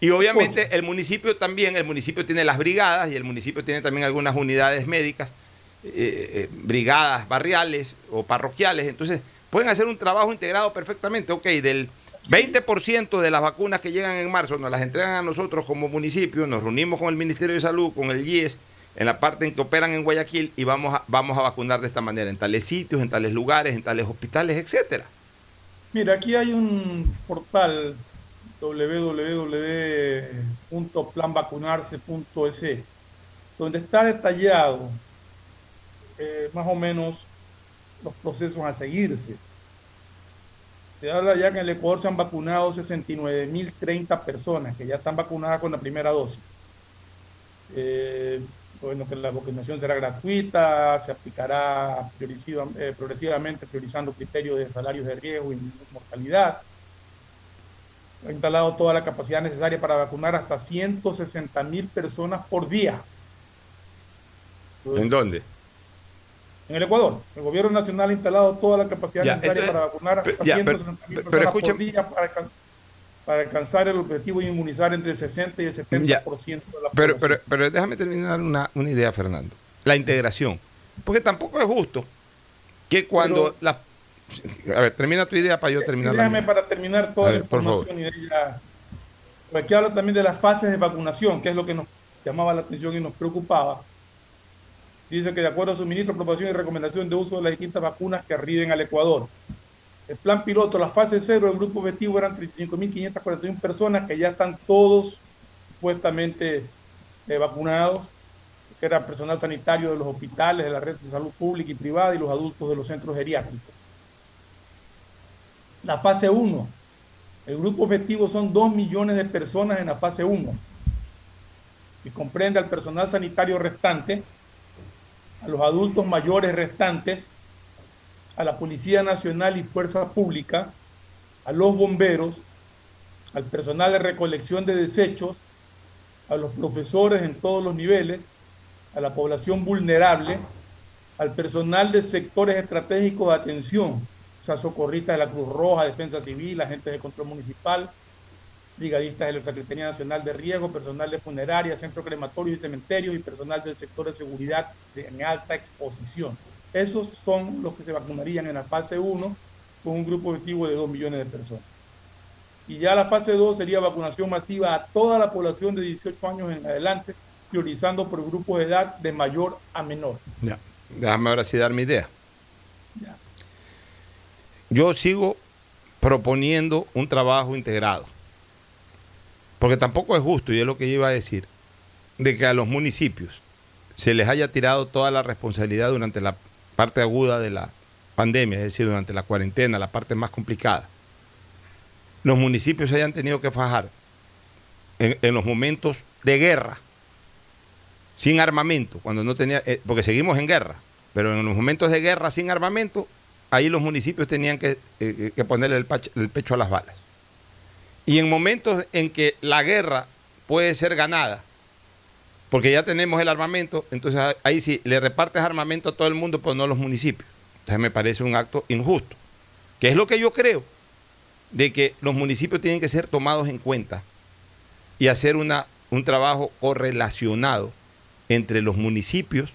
Y obviamente el municipio también, el municipio tiene las brigadas y el municipio tiene también algunas unidades médicas, eh, eh, brigadas barriales o parroquiales. Entonces pueden hacer un trabajo integrado perfectamente. Ok, del 20% de las vacunas que llegan en marzo nos las entregan a nosotros como municipio, nos reunimos con el Ministerio de Salud, con el IES, en la parte en que operan en Guayaquil y vamos a, vacunar de esta manera, en tales sitios, en tales lugares, en tales hospitales, etcétera. Mira, aquí hay un portal www.planvacunarse.es donde está detallado eh, más o menos los procesos a seguirse. Se habla ya que en el Ecuador se han vacunado 69.030 personas que ya están vacunadas con la primera dosis. Eh, bueno, que la vacunación será gratuita, se aplicará eh, progresivamente priorizando criterios de salarios de riesgo y mortalidad. Ha instalado toda la capacidad necesaria para vacunar hasta 160 mil personas por día. ¿En dónde? En el Ecuador. El gobierno nacional ha instalado toda la capacidad Ya, necesaria entonces- para vacunar hasta ya, 160 mil pero- personas pero por escuchen- día para, alcan- para alcanzar el objetivo de inmunizar entre el 60 y el 70% de la Pero, población. pero, pero déjame terminar una, una idea, Fernando. La integración. Porque tampoco es justo que cuando la... A ver, termina tu idea para yo terminar la Déjame para terminar toda A la ver, por favor. información y de ella- Porque aquí habla también de las fases de vacunación, que es lo que nos llamaba la atención y nos preocupaba. Dice que de acuerdo a su ministro, aprobación y recomendación de uso de las distintas vacunas que arriben al Ecuador. El plan piloto, la fase cero, el grupo objetivo eran 35.541 personas que ya están todos supuestamente eh, vacunados, que era personal sanitario de los hospitales, de la red de salud pública y privada y los adultos de los centros geriátricos. La fase 1, el grupo objetivo son 2 millones de personas en la fase 1 y comprende al personal sanitario restante, a los adultos mayores restantes, a la Policía Nacional y Fuerza Pública, a los bomberos, al personal de recolección de desechos, a los profesores en todos los niveles, a la población vulnerable, al personal de sectores estratégicos de atención, o sea, socorristas de la Cruz Roja, Defensa Civil, agentes de control municipal, brigadistas de la Secretaría Nacional de Riesgo, personal de funeraria, centro crematorio y cementerios y personal del sector de seguridad en alta exposición. Esos son los que se vacunarían en la fase 1 con un grupo objetivo de 2 millones de personas. Y ya la fase 2 sería vacunación masiva a toda la población de 18 años en adelante, priorizando por grupos de edad de mayor a menor. Ya. Déjame ahora sí dar mi idea. Yo sigo proponiendo un trabajo integrado. Porque tampoco es justo, y es lo que yo iba a decir, de que a los municipios se les haya tirado toda la responsabilidad durante la parte aguda de la pandemia, es decir, durante la cuarentena, la parte más complicada. Los municipios se hayan tenido que fajar en, los momentos de guerra, sin armamento, cuando no tenía, eh, porque seguimos en guerra, pero en los momentos de guerra sin armamento, ahí los municipios tenían que, eh, que ponerle el pecho a las balas. Y en momentos en que la guerra puede ser ganada, porque ya tenemos el armamento, entonces ahí sí le repartes armamento a todo el mundo, pero no a los municipios. Entonces me parece un acto injusto, que es lo que yo creo, de que los municipios tienen que ser tomados en cuenta y hacer una, un trabajo correlacionado entre los municipios,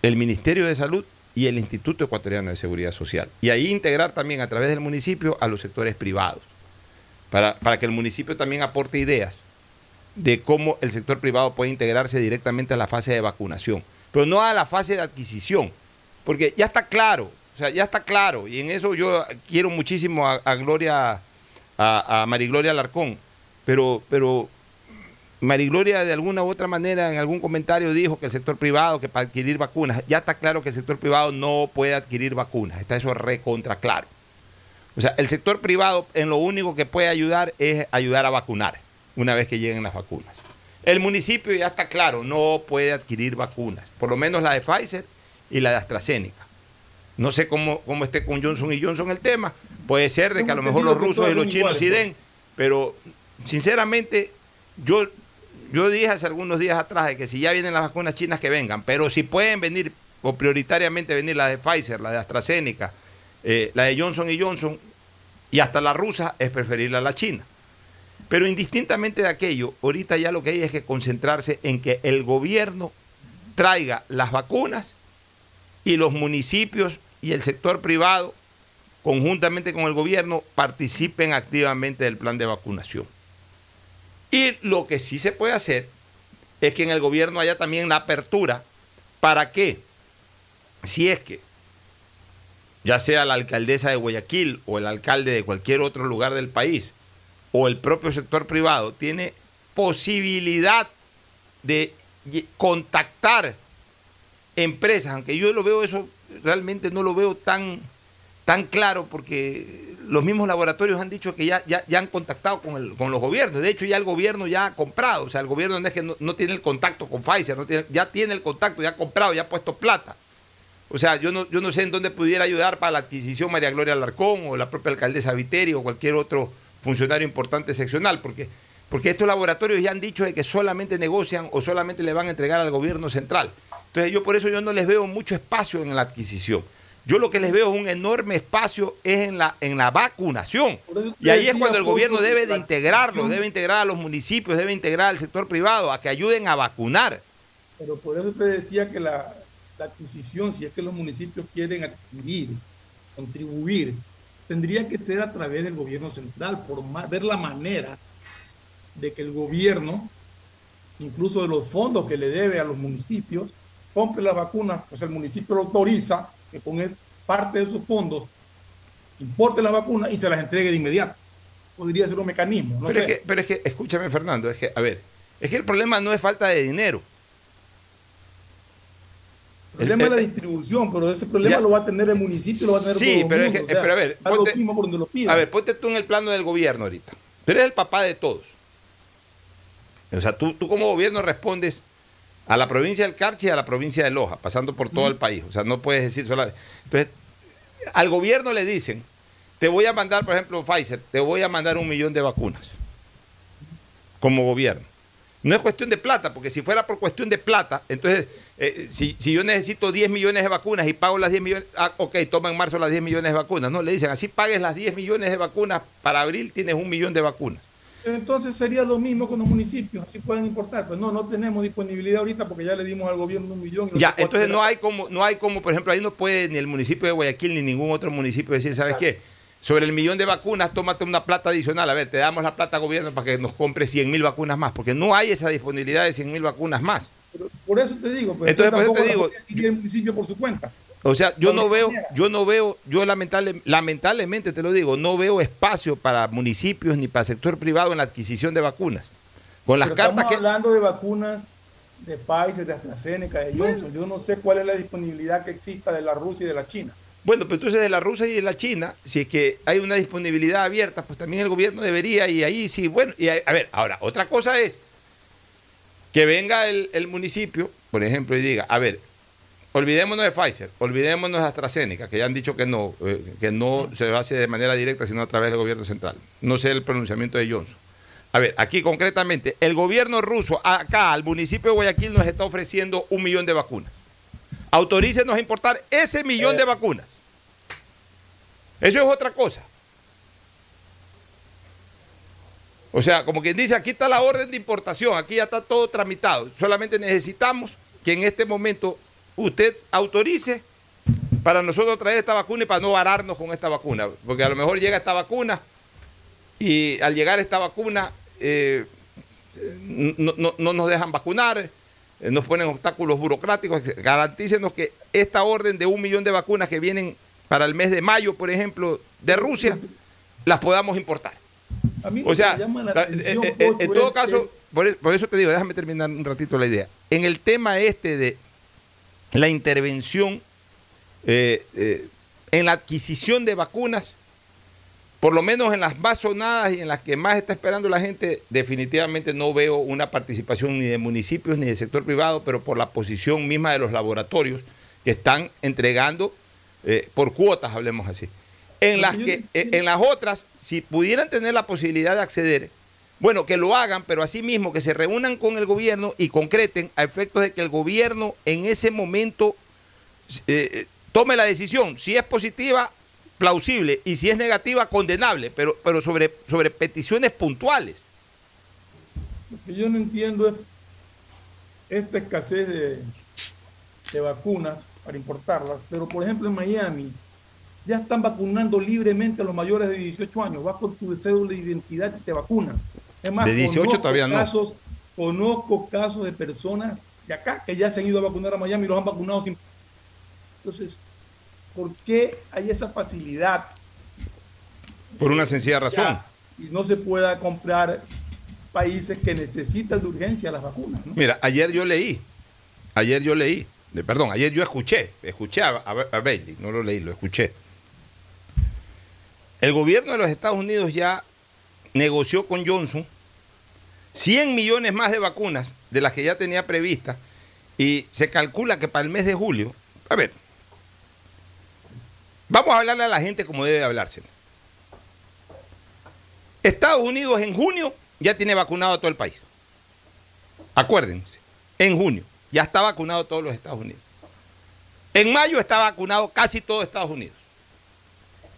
el Ministerio de Salud y el Instituto Ecuatoriano de Seguridad Social. Y ahí integrar también a través del municipio a los sectores privados, para, para que el municipio también aporte ideas de cómo el sector privado puede integrarse directamente a la fase de vacunación, pero no a la fase de adquisición, porque ya está claro, o sea, ya está claro, y en eso yo quiero muchísimo a, Gloria, a, a Marigloria Alarcón, pero, pero Marigloria de alguna u otra manera en algún comentario dijo que el sector privado, que para adquirir vacunas, ya está claro que el sector privado no puede adquirir vacunas, está eso recontra claro. O sea, el sector privado en lo único que puede ayudar es ayudar a vacunar una vez que lleguen las vacunas. El municipio ya está claro, no puede adquirir vacunas, por lo menos la de Pfizer y la de AstraZeneca. No sé cómo, cómo esté con Johnson y Johnson el tema, puede ser de que a lo mejor los rusos y los chinos sí den, pero sinceramente yo, yo dije hace algunos días atrás de que si ya vienen las vacunas chinas que vengan, pero si pueden venir o prioritariamente venir la de Pfizer, la de AstraZeneca, eh, la de Johnson y Johnson y hasta la rusa es preferible a la china. Pero indistintamente de aquello, ahorita ya lo que hay es que concentrarse en que el gobierno traiga las vacunas y los municipios y el sector privado, conjuntamente con el gobierno, participen activamente del plan de vacunación. Y lo que sí se puede hacer es que en el gobierno haya también la apertura para que, si es que ya sea la alcaldesa de Guayaquil o el alcalde de cualquier otro lugar del país, o el propio sector privado, tiene posibilidad de contactar empresas, aunque yo lo veo eso, realmente no lo veo tan, tan claro porque los mismos laboratorios han dicho que ya, ya, ya han contactado con, el, con los gobiernos. De hecho, ya el gobierno ya ha comprado. O sea, el gobierno no es que no, no tiene el contacto con Pfizer, no tiene, ya tiene el contacto, ya ha comprado, ya ha puesto plata. O sea, yo no, yo no sé en dónde pudiera ayudar para la adquisición María Gloria Alarcón o la propia alcaldesa Viteri o cualquier otro funcionario importante seccional, porque, porque estos laboratorios ya han dicho de que solamente negocian o solamente le van a entregar al gobierno central. Entonces yo por eso yo no les veo mucho espacio en la adquisición. Yo lo que les veo es un enorme espacio es en la, en la vacunación. Y ahí es cuando el gobierno debe de integrarlo, debe integrar a los municipios, debe integrar al sector privado a que ayuden a vacunar. Pero por eso te decía que la, la adquisición, si es que los municipios quieren adquirir, contribuir, tendría que ser a través del gobierno central, por ver la manera de que el gobierno, incluso de los fondos que le debe a los municipios, compre las vacunas, pues el municipio lo autoriza que con parte de esos fondos importe la vacuna y se las entregue de inmediato. Podría ser un mecanismo. No pero, sé. es que, pero es que, escúchame Fernando, es que, a ver, es que el problema no es falta de dinero. El problema El- es la el- distribución, pero ese problema Ya. lo va a tener el municipio, lo va a tener Sí, todo el pero, es mundo, que, o sea, pero a ver, da lo ponte, mismo por donde lo pida. a ver, ponte tú en el plano del gobierno ahorita. Tú eres el papá de todos. O sea, tú, tú como gobierno respondes a la provincia del Carchi y a la provincia de Loja, pasando por todo el país. O sea, no puedes decir solamente. Entonces, al gobierno le dicen, te voy a mandar, por ejemplo, Pfizer, te voy a mandar un millón de vacunas como gobierno. No es cuestión de plata, porque si fuera por cuestión de plata, entonces, eh, si, si yo necesito 10 millones de vacunas y pago las 10 millones, ah, ok, toma en marzo las 10 millones de vacunas. No, le dicen, así pagues las 10 millones de vacunas, para abril tienes un millón de vacunas. Entonces sería lo mismo con los municipios, así pueden importar. Pues no, no tenemos disponibilidad ahorita porque ya le dimos al gobierno un millón. Ya, entonces no hay como, no hay como, por ejemplo, ahí no puede ni el municipio de Guayaquil ni ningún otro municipio decir, ¿sabes qué? Sobre el millón de vacunas, tómate una plata adicional. A ver, te damos la plata gobierno para que nos compre 100 mil vacunas más, porque no hay esa disponibilidad de 100 mil vacunas más. Pero por eso te digo, pues, Entonces, por eso te digo- adquirir el municipio por su cuenta. O sea, yo No veo, yo no veo, yo lamentable, lamentablemente te lo digo, no veo espacio para municipios ni para sector privado en la adquisición de vacunas. Con las Pero cartas estamos que. hablando de vacunas de Pfizer, de AstraZeneca, de Johnson. Yo no sé cuál es la disponibilidad que exista de la Rusia y de la China. Bueno, pero entonces de la Rusia y de la China, si es que hay una disponibilidad abierta, pues también el gobierno debería, y ahí sí, bueno, y ahí- a ver, ahora, otra cosa es que venga el, el municipio, por ejemplo, y diga, a ver, olvidémonos de Pfizer, olvidémonos de AstraZeneca, que ya han dicho que no, eh, que no se hace de manera directa, sino a través del gobierno central. No sé el pronunciamiento de Johnson. A ver, aquí concretamente, el gobierno ruso acá al municipio de Guayaquil nos está ofreciendo un millón de vacunas. Autorícenos a importar ese millón de vacunas. Eso es otra cosa. O sea, como quien dice, aquí está la orden de importación, aquí ya está todo tramitado. Solamente necesitamos que en este momento usted autorice para nosotros traer esta vacuna y para no vararnos con esta vacuna. Porque a lo mejor llega esta vacuna y al llegar esta vacuna eh, no, no- no nos dejan vacunar, eh, nos ponen obstáculos burocráticos. Garantícenos que esta orden de un millón de vacunas que vienen para el mes de mayo, por ejemplo, de Rusia, las podamos importar. A mí O sea, me llama la eh, atención, eh, eh, en todo es caso, que- por, e- por eso te digo, déjame terminar un ratito la idea. En el tema este de la intervención eh, eh, en la adquisición de vacunas, por lo menos en las más sonadas y en las que más está esperando la gente, definitivamente no veo una participación ni de municipios ni de sector privado, pero por la posición misma de los laboratorios que están entregando eh, por cuotas, hablemos así. En las, que, eh, en las otras, si pudieran tener la posibilidad de acceder, bueno, que lo hagan, pero así mismo que se reúnan con el gobierno y concreten a efectos de que el gobierno en ese momento eh, eh, tome la decisión. Si es positiva, plausible, y si es negativa, condenable, pero, pero sobre, sobre peticiones puntuales. Lo que yo no entiendo es esta escasez de, de vacunas para importarlas, pero por ejemplo en Miami ya están vacunando libremente a los mayores de 18 años. Vas con tu cédula de identidad y te vacunan. Es más, De 18 conozco todavía no. casos, Conozco casos de personas de acá que ya se han ido a vacunar a Miami y los han vacunado sin... Entonces, ¿por qué hay esa facilidad Por una sencilla razón. y no se pueda comprar países que necesitan de urgencia las vacunas? ¿no? Mira, ayer yo leí, ayer yo leí perdón, ayer yo escuché, escuché a, a- a Bailey, no lo leí, lo escuché. El gobierno de los Estados Unidos ya negoció con Johnson 100 millones más de vacunas de las que ya tenía previstas y se calcula que para el mes de julio, a ver, vamos a hablarle a la gente como debe hablarse. Estados Unidos en junio ya tiene vacunado a todo el país. Acuérdense, en junio ya está vacunado todos los Estados Unidos. En mayo está vacunado casi todo Estados Unidos.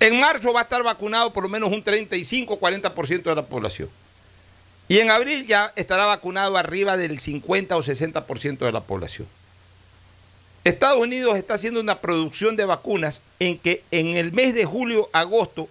En marzo va a estar vacunado por lo menos un 35-40% de la población. Y en abril ya estará vacunado arriba del 50 o 60% de la población. Estados Unidos está haciendo una producción de vacunas en que en el mes de julio, agosto,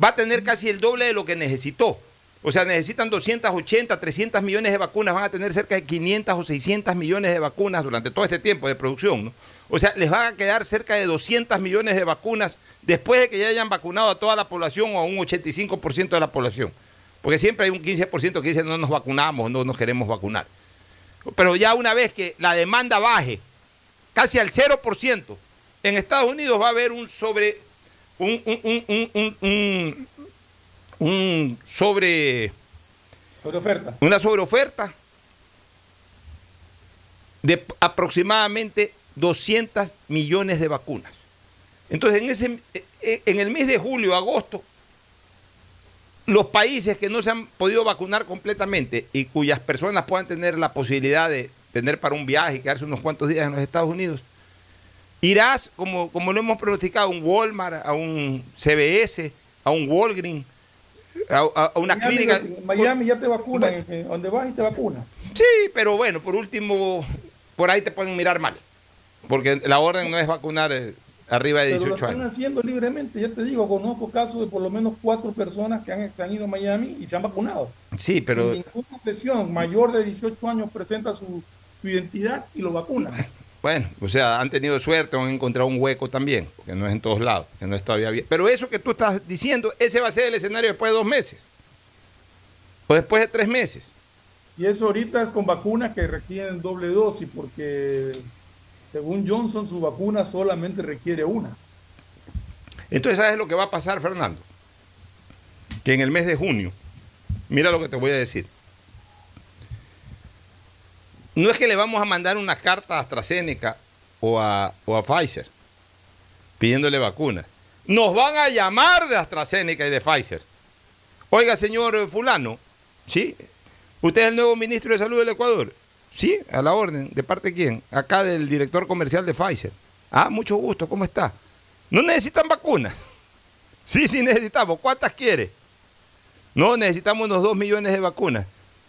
va a tener casi el doble de lo que necesitó. O sea, necesitan 280, 300 millones de vacunas, van a tener cerca de 500 o 600 millones de vacunas durante todo este tiempo de producción. ¿no? O sea, les van a quedar cerca de 200 millones de vacunas después de que ya hayan vacunado a toda la población o a un 85% de la población. Porque siempre hay un 15% que dice no nos vacunamos, no nos queremos vacunar. Pero ya una vez que la demanda baje casi al 0%, en Estados Unidos va a haber un sobre un, un, un, un, un- un- un sobre Sobre oferta. una sobreoferta de aproximadamente 200 millones de vacunas. Entonces, en, ese, eh, eh, en el mes de julio, agosto, los países que no se han podido vacunar completamente y cuyas personas puedan tener la posibilidad de tener para un viaje y quedarse unos cuantos días en los Estados Unidos, irás, como, como lo hemos pronosticado, a un Walmart, a un CBS, a un Walgreens, a, una Miami, clínica. En Miami ya te vacunan, eh, donde vas y te vacunan. Sí, pero bueno, por último, por ahí te pueden mirar mal. Porque la orden no es vacunar eh, arriba de Pero lo 18 están años. haciendo libremente. Ya te digo, conozco casos de por lo menos cuatro personas que han, que han ido a Miami y se han vacunado. Sí, pero Sin ninguna presión, mayor de 18 años presenta su, su identidad y lo vacunan. bueno, o sea, han tenido suerte han encontrado un hueco también, porque no es en todos lados, que no es todavía bien. Pero eso que tú estás diciendo, ese va a ser el escenario después de dos meses. O después de tres meses. Y eso ahorita es con vacunas que requieren doble dosis, porque según Johnson su vacuna solamente requiere una. Entonces, ¿sabes lo que va a pasar, Fernando? Que en el mes de junio, mira lo que te voy a decir. No es que le vamos a mandar una carta a AstraZeneca o a, o a Pfizer pidiéndole vacunas. Nos van a llamar de AstraZeneca y de Pfizer. Oiga, señor fulano, ¿sí? ¿Usted es el nuevo ministro de Salud del Ecuador? Sí, a la orden. ¿De parte de quién? Acá del director comercial de Pfizer. Ah, mucho gusto, ¿cómo está? ¿No necesitan vacunas? [LAUGHS] Sí, sí necesitamos. ¿Cuántas quiere? No, necesitamos unos dos millones de vacunas.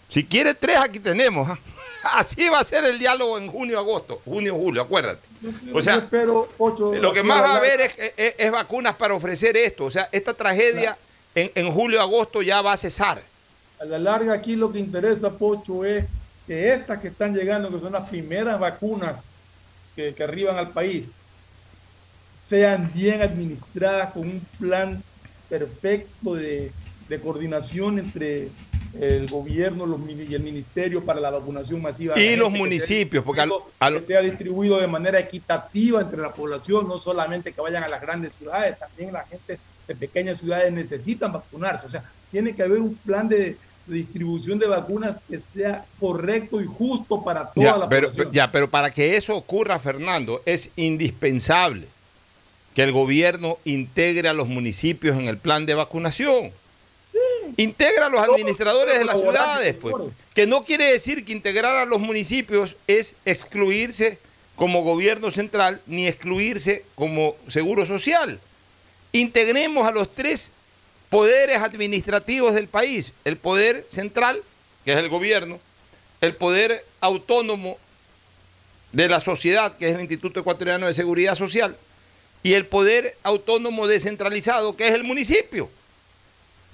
Si quiere tres, aquí tenemos. ¿ah? [LAUGHS] Así va a ser el diálogo en junio, agosto, junio, julio, acuérdate. O sea, lo que más va a haber es, es- es vacunas para ofrecer esto. O sea, esta tragedia en, en julio, agosto ya va a cesar. A la larga aquí lo que interesa, Pocho, es que estas que están llegando, que son las primeras vacunas que, que arriban al país, sean bien administradas con un plan perfecto de, de coordinación entre el gobierno los, y el ministerio para la vacunación masiva. Y gente, los municipios, porque al- distribuido- al- que sea distribuido de manera equitativa entre la población, no solamente que vayan a las grandes ciudades, también la gente de pequeñas ciudades necesitan vacunarse. O sea, tiene que haber un plan de distribución de vacunas que sea correcto y justo para toda Ya la pero, población. ya, pero para que eso ocurra, Fernando, es indispensable que el gobierno integre a los municipios en el plan de vacunación. Integra a los administradores de las ciudades, pues. Que no quiere decir que integrar a los municipios es excluirse como gobierno central ni excluirse como seguro social. Integremos a los tres poderes administrativos del país. El poder central, que es el gobierno, el poder autónomo de la sociedad, que es el Instituto Ecuatoriano de Seguridad Social, y el poder autónomo descentralizado, que es el municipio.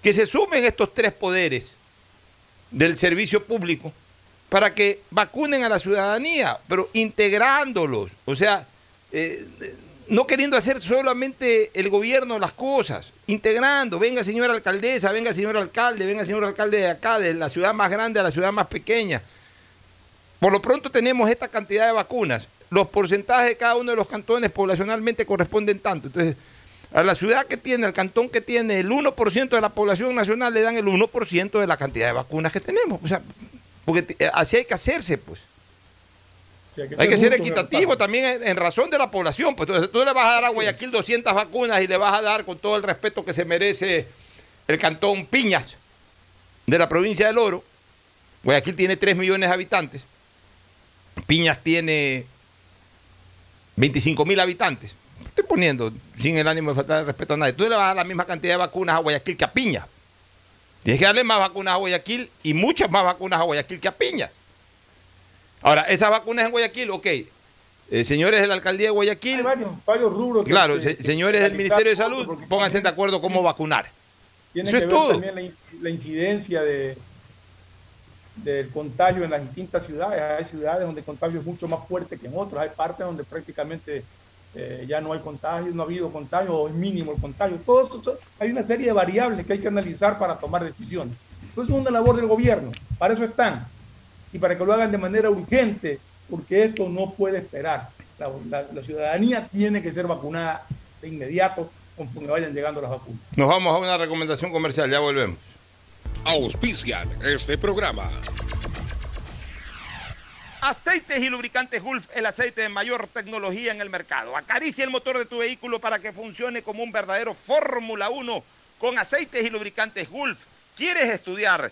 Que se sumen estos tres poderes del servicio público para que vacunen a la ciudadanía, pero integrándolos, o sea, eh, no queriendo hacer solamente el gobierno las cosas, integrando, venga señora alcaldesa, venga señor alcalde, venga señor alcalde de acá, de la ciudad más grande a la ciudad más pequeña. por lo pronto tenemos esta cantidad de vacunas. Los porcentajes de cada uno de los cantones poblacionalmente corresponden tanto. Entonces, a la ciudad que tiene, al cantón que tiene el 1% de la población nacional, le dan el 1% de la cantidad de vacunas que tenemos. O sea, porque eh, así hay que hacerse, pues. Hay que, ser equitativo también en, razón de la población. Pues entonces, tú le vas a dar a Guayaquil 200 vacunas y le vas a dar con todo el respeto que se merece el cantón Piñas de la provincia del Oro. Guayaquil tiene 3 millones de habitantes. Piñas tiene 25 mil habitantes. Estoy poniendo sin el ánimo de faltar el respeto a nadie. Tú le vas a dar la misma cantidad de vacunas a Guayaquil que a Piña. Tienes que darle más vacunas a Guayaquil y muchas más vacunas a Guayaquil que a Piña. Ahora, esas vacunas en Guayaquil, ok. Eh, señores de la alcaldía de Guayaquil. Hay varios, varios rubros. Claro, se, señores del Ministerio de Salud, pónganse de acuerdo cómo vacunar. Tiene Eso que es ver todo. también la, la incidencia de, del contagio en las distintas ciudades. Hay ciudades donde el contagio es mucho más fuerte que en otras. Hay partes donde prácticamente eh, ya no hay contagio, no ha habido contagio o es mínimo el contagio. Todo eso, hay una serie de variables que hay que analizar para tomar decisiones. Entonces es una labor del gobierno. Para eso están. Y para que lo hagan de manera urgente, porque esto no puede esperar. La, la, la ciudadanía tiene que ser vacunada de inmediato conforme vayan llegando las vacunas. Nos vamos a una recomendación comercial, ya volvemos. Auspician este programa. Aceites y lubricantes Gulf, el aceite de mayor tecnología en el mercado. Acaricia el motor de tu vehículo para que funcione como un verdadero Fórmula 1 con aceites y lubricantes Gulf. ¿Quieres estudiar,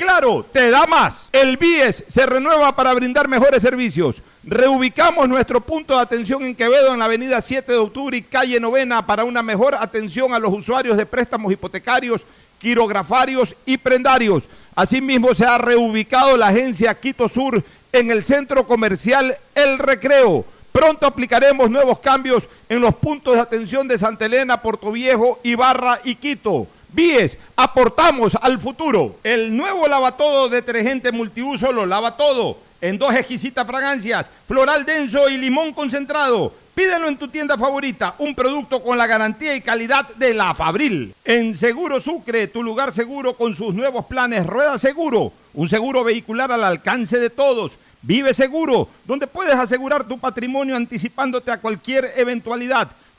Claro, te da más. El BIES se renueva para brindar mejores servicios. Reubicamos nuestro punto de atención en Quevedo en la avenida 7 de octubre y calle Novena para una mejor atención a los usuarios de préstamos hipotecarios, quirografarios y prendarios. Asimismo se ha reubicado la agencia Quito Sur en el centro comercial El Recreo. Pronto aplicaremos nuevos cambios en los puntos de atención de Santa Elena, Puerto Viejo, Ibarra y Quito. Víes, aportamos al futuro. El nuevo lavatodo detergente multiuso lo lava todo. En dos exquisitas fragancias, floral denso y limón concentrado. Pídelo en tu tienda favorita, un producto con la garantía y calidad de la Fabril. En Seguro Sucre, tu lugar seguro con sus nuevos planes Rueda Seguro, un seguro vehicular al alcance de todos. Vive Seguro, donde puedes asegurar tu patrimonio anticipándote a cualquier eventualidad.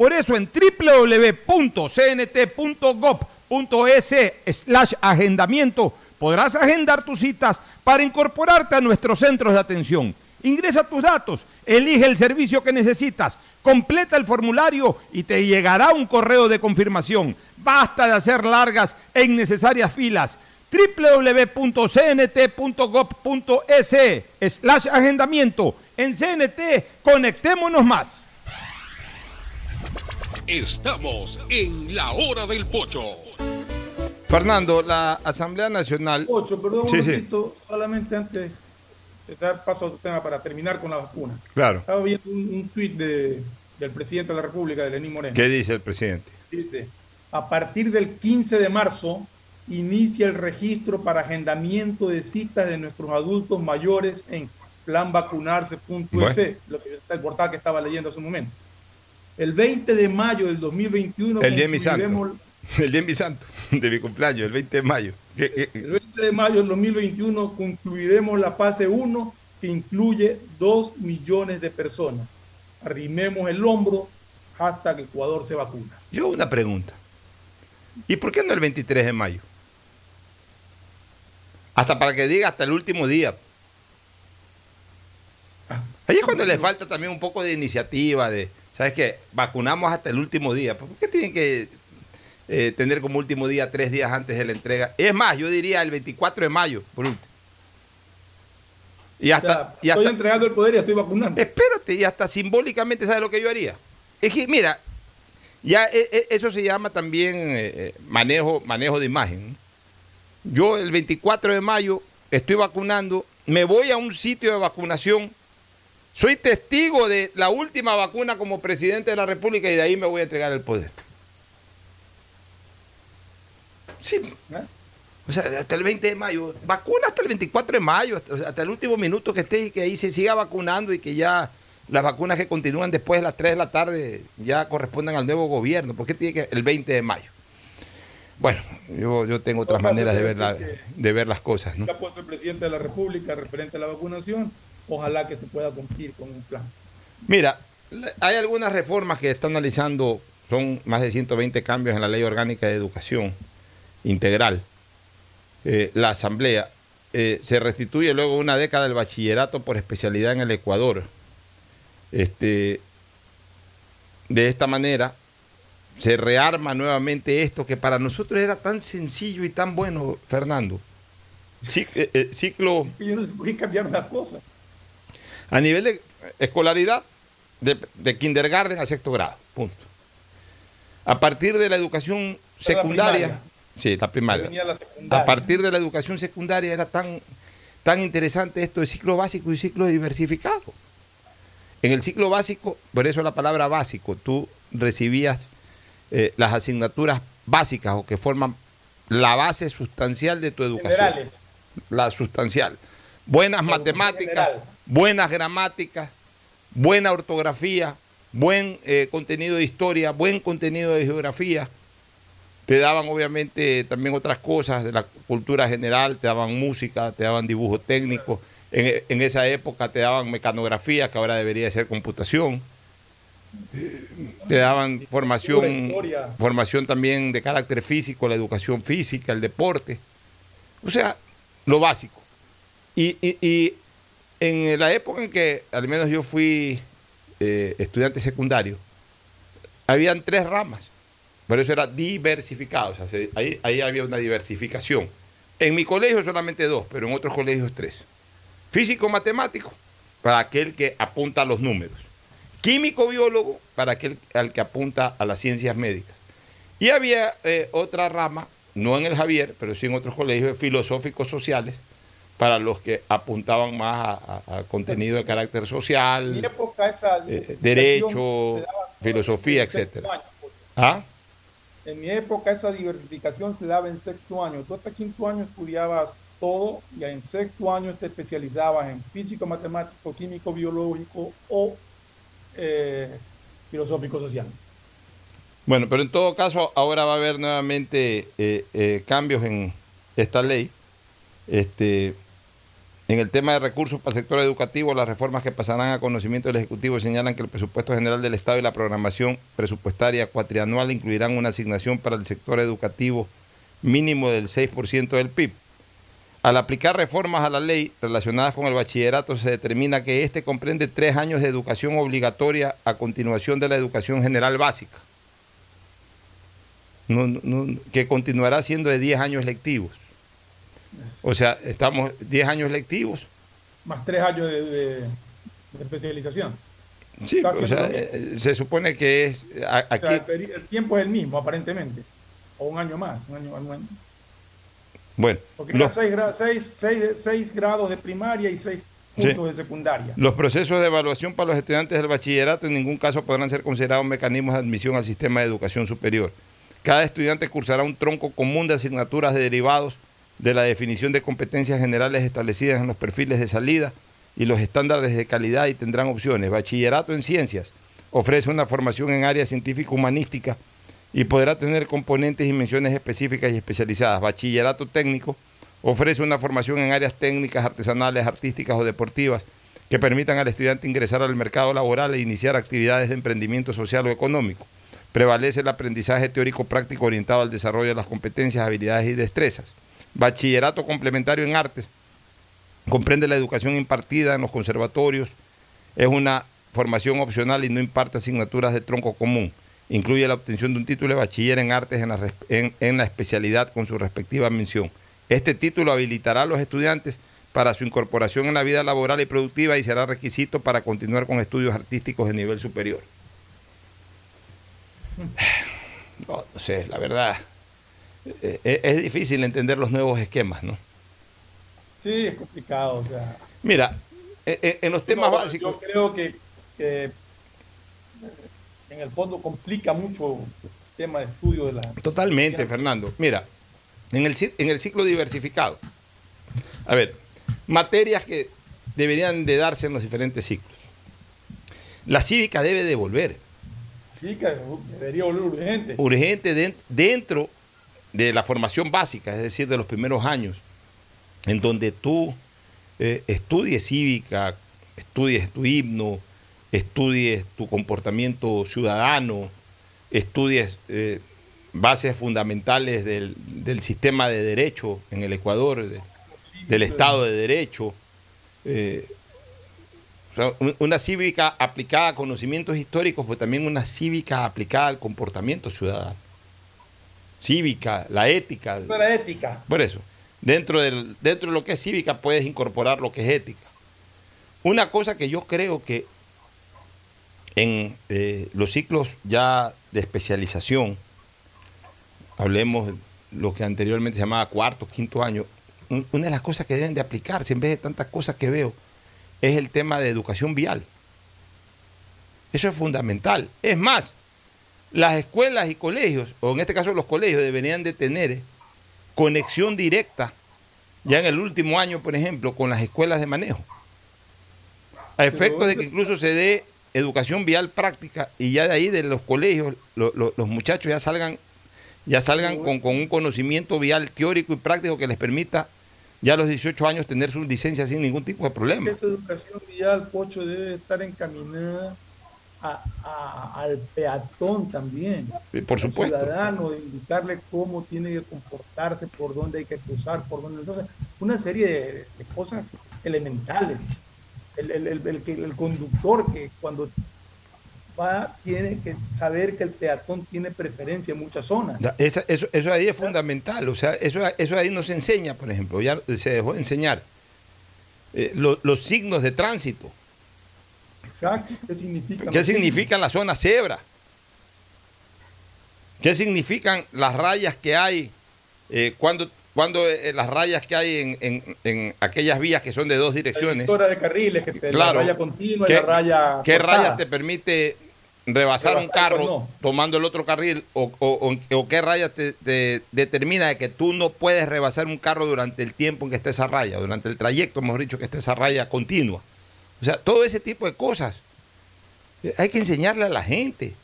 Por eso en www.cnt.gov.es slash agendamiento podrás agendar tus citas para incorporarte a nuestros centros de atención. Ingresa tus datos, elige el servicio que necesitas, completa el formulario y te llegará un correo de confirmación. Basta de hacer largas e innecesarias filas www.cnt.gov.es slash agendamiento. En CNT, conectémonos más. Estamos en la hora del pocho. Fernando, la Asamblea Nacional. Ocho, perdón, un momento, solamente antes de dar paso a otro tema para terminar con la vacuna. Claro. Estaba viendo un, un tuit de, del presidente de la República, de Lenín Moreno. ¿Qué dice el presidente? Dice, a partir del 15 de marzo inicia el registro para agendamiento de citas de nuestros adultos mayores en planvacunarse.es, bueno. lo que el portal que estaba leyendo hace un momento. El 20 de mayo del 2021 el día de mi santo. [LAUGHS] El día de mi santo, de mi cumpleaños, el 20 de mayo. El 20 de mayo del 2021 concluiremos la fase 1 que incluye 2 millones de personas. Arrimemos el hombro hasta que Ecuador se vacuna. Yo una pregunta. ¿Y por qué no el 23 de mayo? Hasta para que diga hasta el último día. Ahí es cuando le falta también un poco de iniciativa, de, ¿sabes qué? Vacunamos hasta el último día. ¿Por qué tienen que eh, tener como último día tres días antes de la entrega? Es más, yo diría el 24 de mayo, por último. Y hasta, o sea, y hasta, estoy entregando el poder y estoy vacunando. Espérate, y hasta simbólicamente, ¿sabes lo que yo haría? Es que, mira, ya eso se llama también eh, manejo, manejo de imagen. Yo el 24 de mayo estoy vacunando, me voy a un sitio de vacunación, soy testigo de la última vacuna como presidente de la República y de ahí me voy a entregar el poder. Sí. O sea, hasta el 20 de mayo, vacuna hasta el 24 de mayo, hasta, hasta el último minuto que esté y que ahí se siga vacunando y que ya las vacunas que continúan después de las 3 de la tarde ya corresponden al nuevo gobierno. ¿Por qué tiene que el 20 de mayo? Bueno, yo, yo tengo otras maneras de ver, la, de ver las cosas. ¿no? Ha puesto el presidente de la República referente a la vacunación. Ojalá que se pueda cumplir con un plan. Mira, hay algunas reformas que está analizando, son más de 120 cambios en la Ley Orgánica de Educación Integral. Eh, la Asamblea eh, se restituye luego una década del bachillerato por especialidad en el Ecuador. Este, de esta manera se rearma nuevamente esto que para nosotros era tan sencillo y tan bueno, Fernando. eh, eh, ciclo. Yo no sé por qué cambiaron las cosas. A nivel de escolaridad, de, de, kindergarten a sexto grado, punto. A partir de la educación secundaria, la sí, la primaria. La secundaria. A partir de la educación secundaria era tan, tan interesante esto de ciclo básico y ciclo diversificado. En el ciclo básico, por eso la palabra básico, tú recibías eh, las asignaturas básicas o que forman la base sustancial de tu educación. Generales. La sustancial. Buenas matemáticas, general. Buenas gramáticas, buena ortografía, buen eh, contenido de historia, buen contenido de geografía. Te daban obviamente también otras cosas de la cultura general, te daban música, te daban dibujo técnico. En, en esa época te daban mecanografía, que ahora debería ser computación te daban formación, formación también de carácter físico, la educación física, el deporte. O sea, lo básico. Y, y, y en la época en que al menos yo fui eh, estudiante secundario, habían tres ramas, pero eso era diversificado, o sea, se, ahí, había una diversificación. En mi colegio solamente dos, pero en otros colegios tres. Físico-matemático, para aquel que apunta a los números químico biólogo para aquel al que apunta a las ciencias médicas. Y había eh, otra rama, no en el Javier, pero sí en otros colegios filosóficos sociales, para los que apuntaban más al contenido de carácter social, En mi época esa eh, derecho, filosofía, año, pues. ¿Ah? En mi época esa diversificación se daba en sexto año. Tú hasta quinto año estudiabas todo y en sexto año te especializabas en físico, matemático, químico, biológico o eh, filosófico social. Bueno, pero en todo caso, ahora va a haber nuevamente eh, eh, cambios en esta ley. Este, en el tema de recursos para el sector educativo, las reformas que pasarán a conocimiento del Ejecutivo señalan que el presupuesto general del Estado y la programación presupuestaria cuatrianual incluirán una asignación para el sector educativo mínimo del 6% del PIB. Al aplicar reformas a la ley relacionadas con el bachillerato, se determina que éste comprende tres años de educación obligatoria a continuación de la educación general básica, que continuará siendo de 10 años lectivos. O sea, estamos 10 años lectivos. Más tres años de, de- de especialización. Sí, Casi o sea, eh, se supone que es a- O aquí. sea, el, tiempo es el mismo, aparentemente. O un año más. Un año, un año. Bueno, Porque los, seis, seis, seis, seis, grados de primaria y seis puntos de secundaria. Los procesos de evaluación para los estudiantes del bachillerato en ningún caso podrán ser considerados mecanismos de admisión al sistema de educación superior. Cada estudiante cursará un tronco común de asignaturas de derivados de la definición de competencias generales establecidas en los perfiles de salida y los estándares de calidad y tendrán opciones. Bachillerato en ciencias ofrece una formación en áreas científico-humanística y podrá tener componentes y menciones específicas y especializadas. Bachillerato técnico ofrece una formación en áreas técnicas, artesanales, artísticas o deportivas que permitan al estudiante ingresar al mercado laboral e iniciar actividades de emprendimiento social o económico. Prevalece el aprendizaje teórico práctico orientado al desarrollo de las competencias, habilidades y destrezas. Bachillerato complementario en artes comprende la educación impartida en los conservatorios, es una formación opcional y no imparte asignaturas de tronco común. Incluye la obtención de un título de bachiller en artes en la, en la especialidad con su respectiva mención. Este título habilitará a los estudiantes para su incorporación en la vida laboral y productiva y será requisito para continuar con estudios artísticos de nivel superior. [SIGHS] No, sé, la verdad, es difícil entender los nuevos esquemas, ¿no? Sí, es complicado, o sea. Mira, eh, en los temas básicos. Yo creo que, en el fondo complica mucho el tema de estudio de la. Totalmente, Fernando. Mira, en el, en el ciclo diversificado, a ver, materias que deberían de darse en los diferentes ciclos. La cívica debe de volver. Cívica debería volver urgente. Urgente dentro de la formación básica, es decir, de los primeros años, en donde tú eh, estudies cívica, estudies tu himno, estudies tu comportamiento ciudadano, estudies eh, bases fundamentales del, sistema de derecho en el Ecuador, del Estado de Derecho. Eh, una cívica aplicada a conocimientos históricos, pero también una cívica aplicada al comportamiento ciudadano. Cívica, la ética. La ética. Por eso, dentro, del, dentro de lo que es cívica puedes incorporar lo que es ética. Una cosa que yo creo que en eh, los ciclos ya de especialización, hablemos de lo que anteriormente se llamaba cuarto, quinto año, una de las cosas que deben de aplicarse en vez de tantas cosas que veo es el tema de educación vial. Eso es fundamental. Es más, las escuelas y colegios, o en este caso los colegios, deberían de tener conexión directa, ya en el último año, por ejemplo, con las escuelas de manejo. A efectos de que incluso se dé educación vial práctica y ya de ahí de los colegios los muchachos ya salgan ya salgan con, con, un conocimiento vial teórico y práctico que les permita ya a los 18 años tener su licencia sin ningún tipo de problema. Esa educación vial, Pocho, debe estar encaminada al peatón también. por supuesto. Al ciudadano, de indicarle cómo tiene que comportarse, por dónde hay que cruzar, por dónde. Entonces, una serie de, cosas elementales. El, el, el, el, conductor que cuando va tiene que saber que el peatón tiene preferencia en muchas zonas. eso, eso, ahí es fundamental, o sea, eso, eso ahí nos enseña, por ejemplo, ya se dejó de enseñar eh, los signos de tránsito. Exacto, ¿qué significan? ¿Qué significan las zonas cebra? ¿Qué significan las rayas que hay eh, cuando, cuando eh, las rayas que hay en, en, aquellas vías que son de dos direcciones? La de carriles, que te, la raya continua y la raya. ¿Qué rayas te permite rebasar un carro tomando el otro carril o, o, qué raya te, determina de que tú no puedes rebasar un carro durante el tiempo en que esté esa raya, durante el trayecto, mejor dicho, que esté esa raya continua. O sea, todo ese tipo de cosas hay que enseñarle a la gente.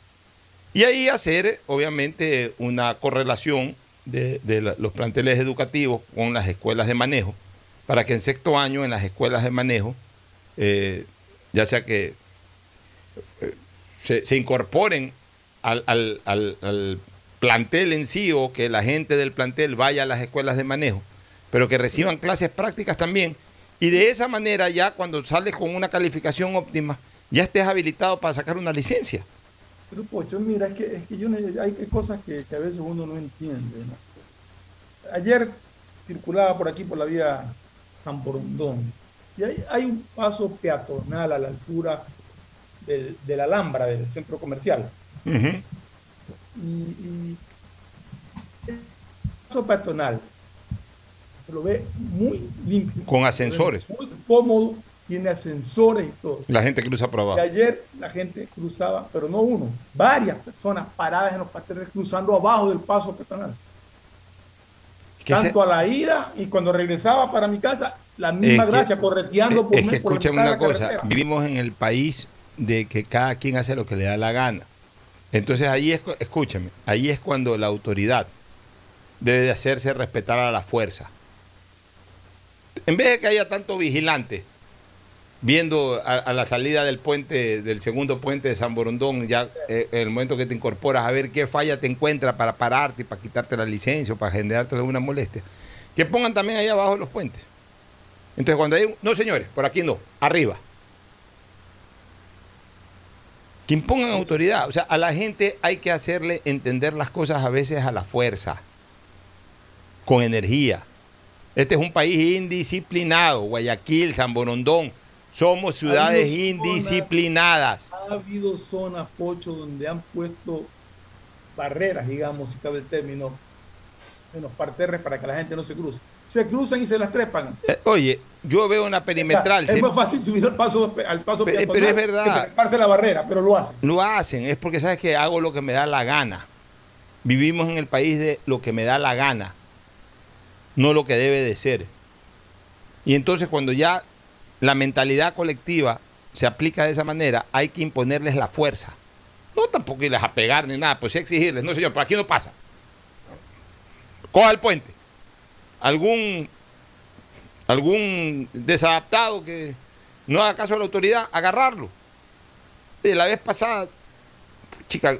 Y ahí hacer, obviamente, una correlación de, los planteles educativos con las escuelas de manejo, para que en sexto año en las escuelas de manejo, eh, ya sea que eh, se, incorporen al, al, plantel en sí o que la gente del plantel vaya a las escuelas de manejo, pero que reciban clases prácticas también. Y de esa manera ya cuando sales con una calificación óptima, ya estés habilitado para sacar una licencia. Pero Pocho, mira, es que, es que yo, hay cosas que, a veces uno no entiende. Ayer circulaba por aquí por la vía San Borondón y hay, hay un paso peatonal a la altura de la Alhambra, del centro comercial. y, y, paso peatonal se lo ve muy limpio. Con ascensores. Muy cómodo, tiene ascensores y todo. La gente cruza por abajo. Y ayer la gente cruzaba, pero no uno, varias personas paradas en los pasteles cruzando abajo del paso peatonal. Tanto a la ida y cuando regresaba para mi casa, la misma gracia, correteando por Es que escúchame una cosa, vivimos en el país de que cada quien hace lo que le da la gana. Entonces ahí es, escúchame, ahí es cuando la autoridad debe de hacerse respetar a la fuerza. En vez de que haya tanto vigilante viendo a, la salida del puente, del segundo puente de San Borondón, ya eh, en el momento que te incorporas, a ver qué falla te encuentra para pararte para quitarte la licencia o para generarte alguna molestia, que pongan también ahí abajo los puentes. Entonces cuando hay, no señores, por aquí no, arriba. Que impongan autoridad. O sea, a la gente hay que hacerle entender las cosas a veces a la fuerza, con energía. Este es un país indisciplinado, Guayaquil, San Borondón, somos ciudades indisciplinadas. ha habido zonas, Pocho, donde han puesto barreras, digamos, si cabe el término, en los parterres para que la gente no se cruce. Se cruzan y se las trepan. Eh, oye, yo veo una perimetral. es más fácil subir al paso, al paso pero, pero es verdad. Que la barrera, pero lo hacen. Lo hacen, es porque sabes que hago lo que me da la gana. Vivimos en el país de lo que me da la gana, no lo que debe de ser. Y entonces cuando ya la mentalidad colectiva se aplica de esa manera, hay que imponerles la fuerza. No tampoco irles a pegar ni nada, pues sí exigirles. No, señor, por aquí no pasa. Coja el puente. Algún, algún desadaptado que no haga caso a la autoridad, agarrarlo. Y la vez pasada, chica,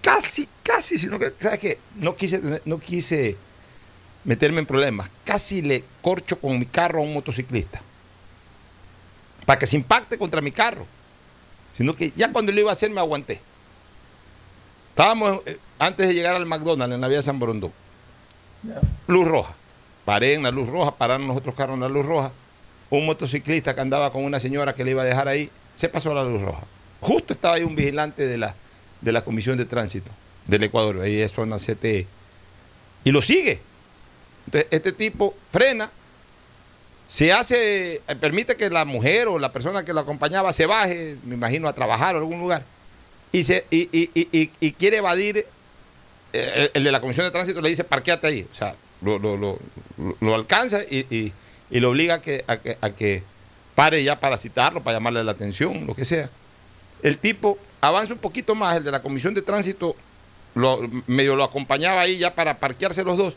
casi, casi, sino que, ¿sabes qué? No quise, no quise meterme en problemas. Casi le corcho con mi carro a un motociclista para que se impacte contra mi carro. Sino que ya cuando lo iba a hacer me aguanté. Estábamos eh, antes de llegar al McDonald's en la vía de San Borondón. Luz roja. Paré en la luz roja, pararon los otros carros en la luz roja. Un motociclista que andaba con una señora que le iba a dejar ahí, se pasó a la luz roja. Justo estaba ahí un vigilante de la, de la Comisión de Tránsito del Ecuador, ahí es zona CTE. Y lo sigue. Entonces, este tipo frena, se hace, eh, permite que la mujer o la persona que lo acompañaba se baje, me imagino, a trabajar o algún lugar, y, se, y, quiere evadir, eh, el, de la Comisión de Tránsito le dice, parqueate ahí, o sea, lo, alcanza y, lo obliga a que, a que, a, que, pare ya para citarlo, para llamarle la atención, lo que sea. El tipo avanza un poquito más, el de la Comisión de Tránsito lo, medio lo acompañaba ahí ya para parquearse los dos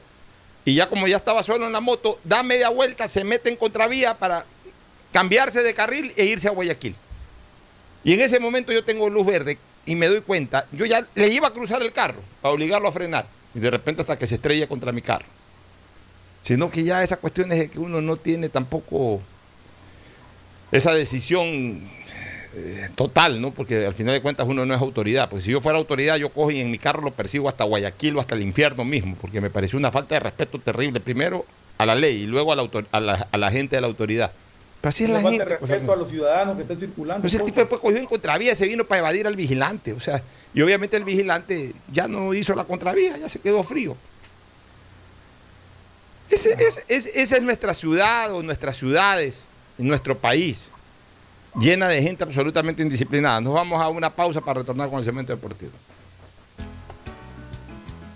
y ya como ya estaba solo en la moto, da media vuelta, se mete en contravía para cambiarse de carril e irse a Guayaquil. Y en ese momento yo tengo luz verde y me doy cuenta, yo ya le iba a cruzar el carro para obligarlo a frenar. Y de repente hasta que se estrella contra mi carro. Sino que ya esa cuestión es que uno no tiene tampoco esa decisión eh, total, ¿no? Porque al final de cuentas uno no es autoridad. Porque si yo fuera autoridad, yo cojo y en mi carro lo persigo hasta Guayaquil o hasta el infierno mismo, porque me pareció una falta de respeto terrible, primero a la ley y luego a la, a la, gente de la autoridad. Pero así es la gente. Respeto a los ciudadanos que están circulando. Pues el tipo después cogió en contravía, se vino para evadir al vigilante. O sea, y obviamente el vigilante ya no hizo la contravía, ya se quedó frío. esa es nuestra ciudad o nuestras ciudades, nuestro país llena de gente absolutamente indisciplinada. Nos vamos a una pausa para retornar con el cemento deportivo.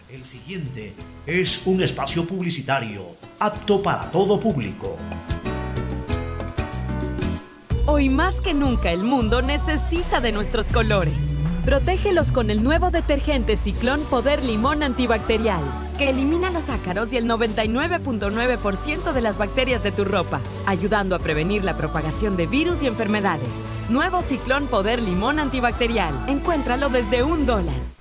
El siguiente es un espacio publicitario apto para todo público. Hoy más que nunca el mundo necesita de nuestros colores. Protégelos con el nuevo detergente Ciclón Poder Limón Antibacterial, que elimina los ácaros y el 99.9% de las bacterias de tu ropa, ayudando a prevenir la propagación de virus y enfermedades. Nuevo Ciclón Poder Limón Antibacterial. Encuéntralo desde un dólar.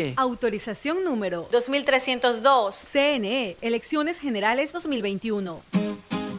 CNE. Autorización número 2302. CNE, Elecciones Generales 2021.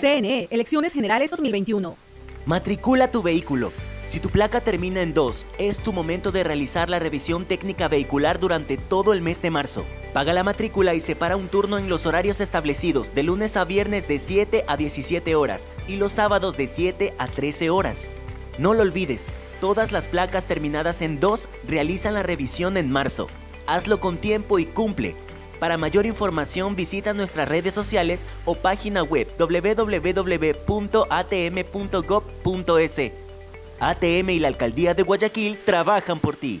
CNE, Elecciones Generales 2021. Matricula tu vehículo. Si tu placa termina en 2, es tu momento de realizar la revisión técnica vehicular durante todo el mes de marzo. Paga la matrícula y separa un turno en los horarios establecidos de lunes a viernes de 7 a 17 horas y los sábados de 7 a 13 horas. No lo olvides, todas las placas terminadas en 2 realizan la revisión en marzo. Hazlo con tiempo y cumple. Para mayor información visita nuestras redes sociales o página web www.atm.gov.es. ATM y la Alcaldía de Guayaquil trabajan por ti.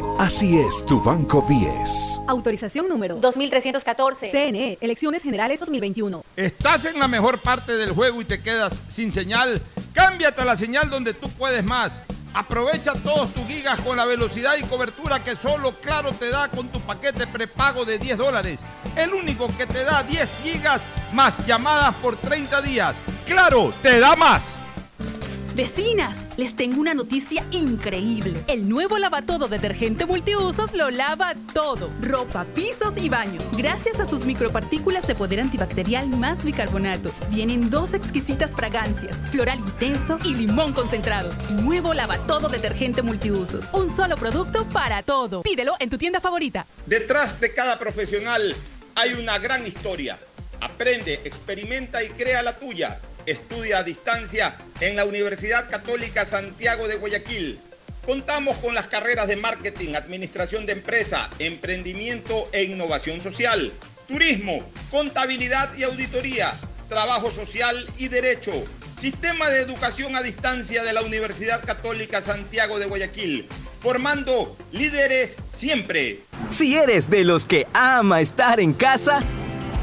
Así es tu Banco 10. Autorización número 2314. CNE, Elecciones Generales 2021. ¿Estás en la mejor parte del juego y te quedas sin señal? Cámbiate a la señal donde tú puedes más. Aprovecha todos tus gigas con la velocidad y cobertura que solo Claro te da con tu paquete prepago de 10 dólares. El único que te da 10 gigas más llamadas por 30 días. Claro, te da más. Vecinas, les tengo una noticia increíble. El nuevo lavatodo detergente multiusos lo lava todo. Ropa, pisos y baños. Gracias a sus micropartículas de poder antibacterial más bicarbonato. Vienen dos exquisitas fragancias, floral intenso y limón concentrado. Nuevo lavatodo detergente multiusos. Un solo producto para todo. Pídelo en tu tienda favorita. Detrás de cada profesional hay una gran historia. Aprende, experimenta y crea la tuya. Estudia a distancia en la Universidad Católica Santiago de Guayaquil. Contamos con las carreras de marketing, administración de empresa, emprendimiento e innovación social, turismo, contabilidad y auditoría, trabajo social y derecho. Sistema de educación a distancia de la Universidad Católica Santiago de Guayaquil, formando líderes siempre. Si eres de los que ama estar en casa,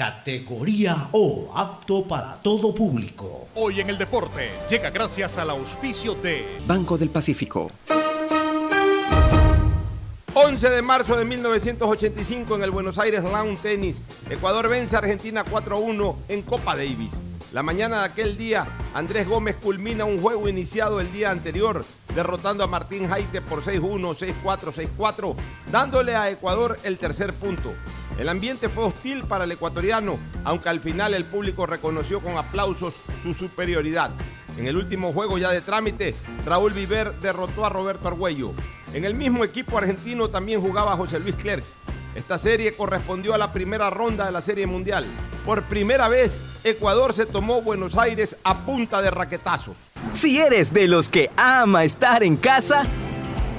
categoría O, apto para todo público. Hoy en el deporte llega gracias al auspicio de Banco del Pacífico. 11 de marzo de 1985 en el Buenos Aires Lawn Tennis. Ecuador vence a Argentina 4-1 en Copa Davis. La mañana de aquel día, Andrés Gómez culmina un juego iniciado el día anterior derrotando a Martín Jaite por 6-1, 6-4, 6-4, dándole a Ecuador el tercer punto. El ambiente fue hostil para el ecuatoriano, aunque al final el público reconoció con aplausos su superioridad. En el último juego ya de trámite, Raúl Viver derrotó a Roberto Argüello. En el mismo equipo argentino también jugaba José Luis Clerc. Esta serie correspondió a la primera ronda de la Serie Mundial. Por primera vez, Ecuador se tomó Buenos Aires a punta de raquetazos. Si eres de los que ama estar en casa,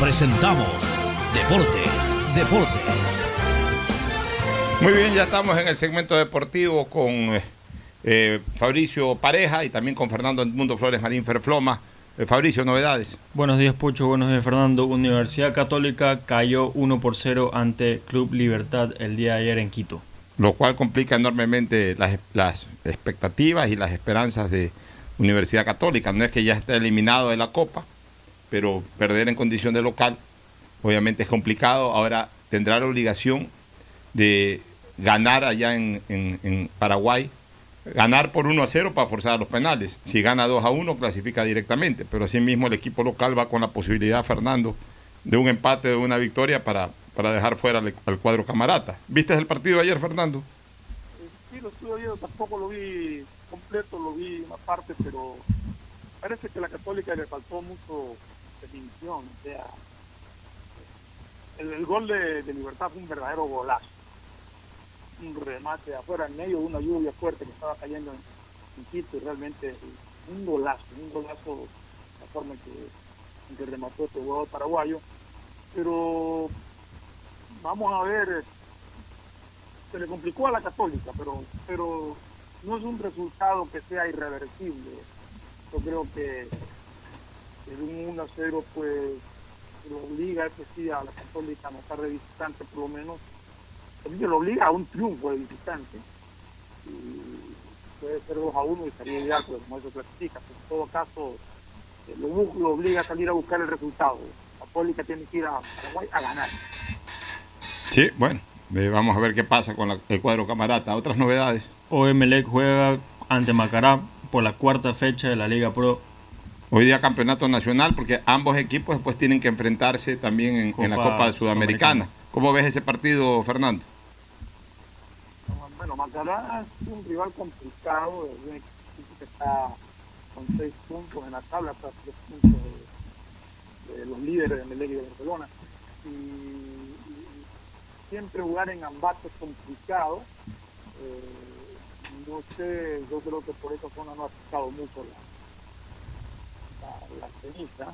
presentamos Deportes, Deportes. Muy bien, ya estamos en el segmento deportivo con eh, eh, Fabricio Pareja y también con Fernando Edmundo Flores Marín Ferfloma. Eh, Fabricio, novedades. Buenos días, Pocho. Buenos días, Fernando. Universidad Católica cayó 1 por 0 ante Club Libertad el día de ayer en Quito. Lo cual complica enormemente las, las expectativas y las esperanzas de Universidad Católica. No es que ya esté eliminado de la Copa, pero perder en condición de local obviamente es complicado. Ahora tendrá la obligación de ganar allá en, en, Paraguay, ganar por 1 a 0 para forzar los penales. Si gana 2 a 1 clasifica directamente, pero asimismo el equipo local va con la posibilidad, Fernando, de un empate, de una victoria para, para dejar fuera al, al cuadro camarata. ¿Viste el partido ayer, Fernando? Sí, lo estuve viendo, tampoco lo vi completo, lo vi una parte, pero parece que a la Católica le faltó mucho definición. O sea, el, gol de, Libertad fue un verdadero golazo. Un remate afuera en medio de una lluvia fuerte que estaba cayendo en, Quito y realmente un golazo, un golazo la forma en que, que remató este jugador paraguayo. Pero vamos a ver, se le complicó a la Católica, pero, pero no es un resultado que sea irreversible. Yo creo que el un 1 a 0 pues lo obliga ese sí a la Católica a no estar de visitante por lo menos, lo obliga a un triunfo de visitante. Y puede ser 2 a 1 y estaría ideal, pues como eso clasifica. Pero en todo caso, lo, lo, obliga a salir a buscar el resultado. La Católica tiene que ir a Paraguay a ganar. Sí, bueno, vamos a ver qué pasa con el cuadro camarata. Otras novedades. OMLEC juega ante Macará por la cuarta fecha de la Liga Pro Hoy día campeonato nacional, porque ambos equipos después tienen que enfrentarse también en, la Copa Sudamericana. ¿Cómo ves ese partido, Fernando? Bueno, Macará es un rival complicado, es un equipo que está con seis puntos en la tabla, hasta tres puntos de, los líderes de Melec y de Barcelona. Y, siempre jugar en Ambato es complicado. Eh, no sé, yo creo que por esa zona no ha afectado mucho la la, ceniza,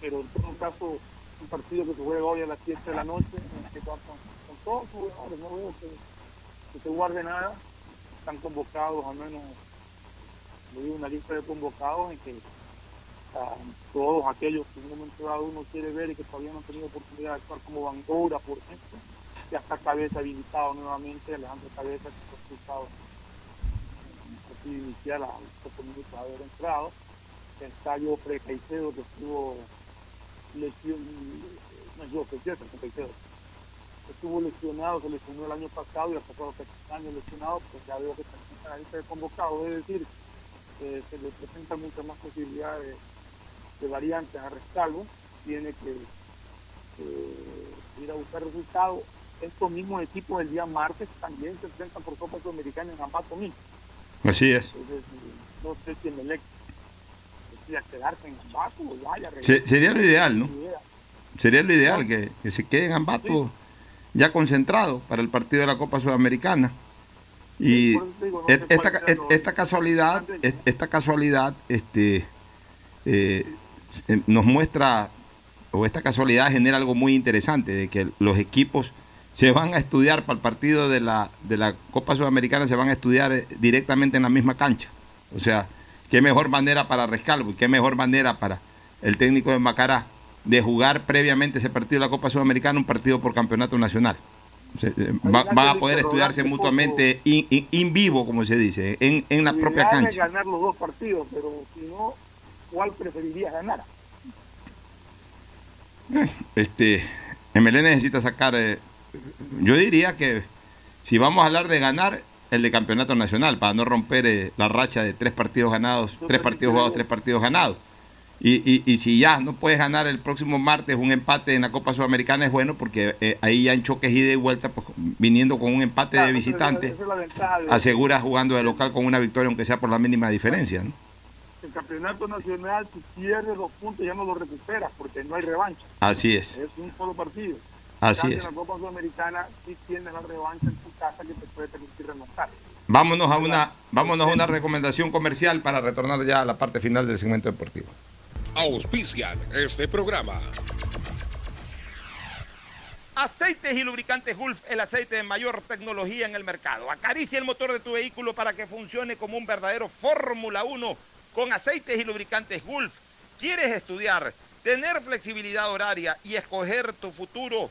pero en todo caso un partido que se juega hoy a las 7 de la noche, en este caso con, todos los jugadores, no veo que, se guarde nada, están convocados al menos, le digo una lista de convocados en que todos aquellos que en un momento dado uno quiere ver y que todavía no han tenido oportunidad de actuar como Bangora, por ejemplo, ya está Cabeza habilitado nuevamente, Alejandro Cabeza que fue expulsado. El inicial a los minutos de haber entrado ensayo pre-Caicedo que estuvo lesionado, no yo, Caicedo, Caicedo, estuvo lesionado, se lesionó el año pasado y hasta pasado años lesionado, pues ya veo que está ahí convocado, es decir, que se le presentan muchas más posibilidades de, variantes a Rescalvo, tiene que ir a buscar resultados. Estos mismos equipos el día martes también se presentan por Copa Sudamericana en Ambato Mil. Así es. no sé si en el quedarse en Ambato, vaya, sería lo ideal, ¿no? Sería lo ideal que, se quede en Ambato ya concentrado para el partido de la Copa Sudamericana. Y esta, esta, casualidad, esta casualidad este, eh, nos muestra, o esta casualidad genera algo muy interesante, de que los equipos se van a estudiar para el partido de la, de la Copa Sudamericana, se van a estudiar eh, directamente en la misma cancha. O sea, qué mejor manera para Rescalvo y qué mejor manera para el técnico de Macará, de jugar previamente ese partido de la Copa Sudamericana, un partido por campeonato nacional. Eh, van a poder estudiarse mutuamente in, vivo, como se dice, en, en la propia cancha. ganar los dos partidos, pero si no, ¿cuál preferirías ganar? Este, MLE necesita sacar, eh, yo diría que si vamos a hablar de ganar, el de campeonato nacional, para no romper eh, la racha de tres partidos ganados, tres partidos jugados, tres partidos ganados. Y, y, si ya no puedes ganar el próximo martes un empate en la Copa Sudamericana es bueno porque eh, ahí ya en choques ida y vuelta, pues, viniendo con un empate de visitante, aseguras jugando de local con una victoria aunque sea por la mínima diferencia. ¿no? El campeonato nacional, si pierdes los puntos ya no los recuperas porque no hay revancha. Así es. Es un solo partido. Así es. En la Copa Sudamericana sí tienes la revancha en tu casa que te puede permitir remontar. Vámonos a una, vámonos a una recomendación comercial para retornar ya a la parte final del segmento deportivo. Auspician este programa. Aceites y lubricantes Gulf, el aceite de mayor tecnología en el mercado. Acaricia el motor de tu vehículo para que funcione como un verdadero Fórmula 1 con aceites y lubricantes Gulf. ¿Quieres estudiar, tener flexibilidad horaria y escoger tu futuro?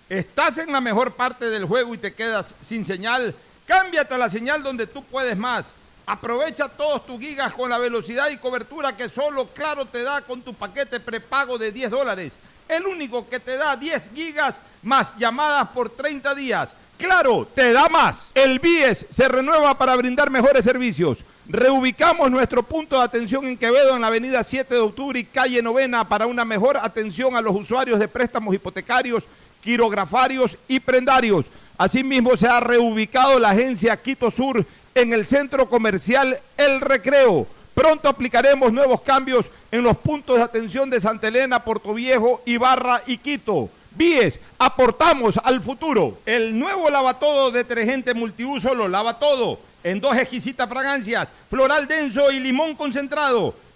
¿Estás en la mejor parte del juego y te quedas sin señal? Cámbiate a la señal donde tú puedes más. Aprovecha todos tus gigas con la velocidad y cobertura que solo Claro te da con tu paquete prepago de 10 dólares. El único que te da 10 gigas más llamadas por 30 días. Claro, te da más. El BIES se renueva para brindar mejores servicios. Reubicamos nuestro punto de atención en Quevedo en la avenida 7 de octubre y calle Novena para una mejor atención a los usuarios de préstamos hipotecarios quirografarios y prendarios. Asimismo, se ha reubicado la agencia Quito Sur en el centro comercial El Recreo. Pronto aplicaremos nuevos cambios en los puntos de atención de Santa Elena, Puerto Viejo, Ibarra y Quito. Víes, aportamos al futuro. El nuevo lavatodo detergente multiuso lo lava todo. En dos exquisitas fragancias, floral denso y limón concentrado.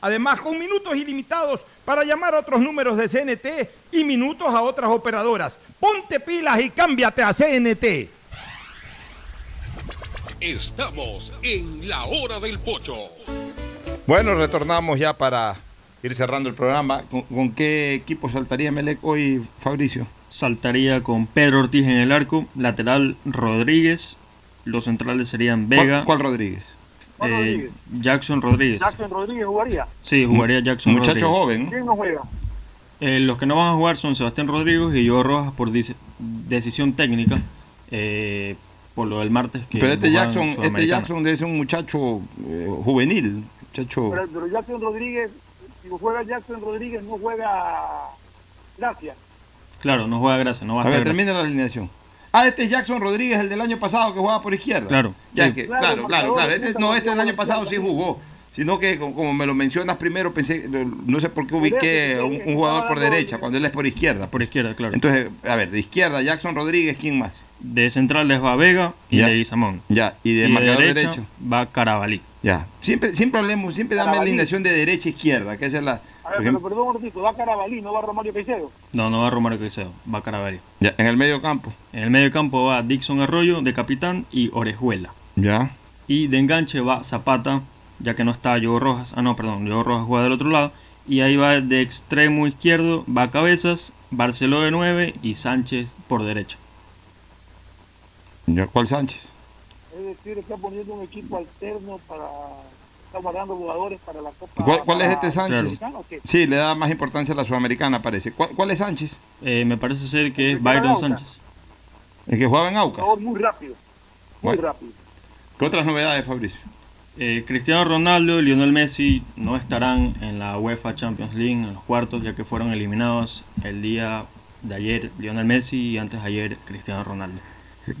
Además, con minutos ilimitados para llamar a otros números de CNT y minutos a otras operadoras. Ponte pilas y cámbiate a CNT. Estamos en la hora del pocho. Bueno, retornamos ya para ir cerrando el programa. ¿Con, qué equipo saltaría Melec hoy, Fabricio? Saltaría con Pedro Ortiz en el arco, lateral Rodríguez, los centrales serían Vega. ¿Cuál, Rodríguez? Eh, Jackson Rodríguez. Jackson Rodríguez jugaría. Sí, jugaría Jackson Muchacho joven. ¿Quién no juega? Eh, los que no van a jugar son Sebastián Rodríguez y yo Rojas por decisión técnica. Eh, por lo del martes que pero este Jackson este Jackson es un muchacho juvenil muchacho pero Jackson Rodríguez si juega Jackson Rodríguez, no juega Gracia. Claro, no juega Gracia, no va a, a ver, termina la alineación. Ah, este es Jackson Rodríguez, el del año pasado que jugaba por izquierda. Claro. Ya Sí. es que, claro, claro, claro. Este- no, este del año pasado sí jugó. Sino que, como, me lo mencionas primero, pensé, no sé por qué ubiqué un, un jugador por derecha, cuando él es por izquierda. Por izquierda, claro. Entonces, a ver, de izquierda, Jackson Rodríguez, ¿quién más? De centrales va Vega y Ya. de Guizamón. Ya, y de marcador derecho. va Carabalí. Ya. Siempre, siempre hablemos, siempre dame la alineación de derecha e izquierda, que esa es la. A ver, pero ejemplo, perdón un ratito, va Carabalí, no va Romario Caicedo. No, no va Romario Caicedo, va Carabalí. ya, en el medio campo. En el medio campo va Dixon Arroyo de capitán y Orejuela. Ya. Y de enganche va Zapata, ya que no está Joe Rojas. Ah, no, perdón, Joe Rojas juega del otro lado. Y ahí va de extremo izquierdo, va Cabezas, Barceló de 9 y Sánchez por derecha. Ya, ¿cuál Sánchez? Es decir, está poniendo un equipo alterno para. Está guardando jugadores para la Copa. ¿Cuál, cuál es este Sánchez? Sí, le da más importancia a la sudamericana, parece. ¿Cuál, cuál es Sánchez? Eh, me parece ser que es Byron. Sánchez. El que jugaba en Aucas. Muy rápido. Muy Bueno. rápido. ¿Qué otras novedades, Fabricio? Eh, Cristiano Ronaldo y Lionel Messi no estarán en la UEFA Champions League en los cuartos, ya que fueron eliminados el día de ayer Lionel Messi y antes ayer Cristiano Ronaldo.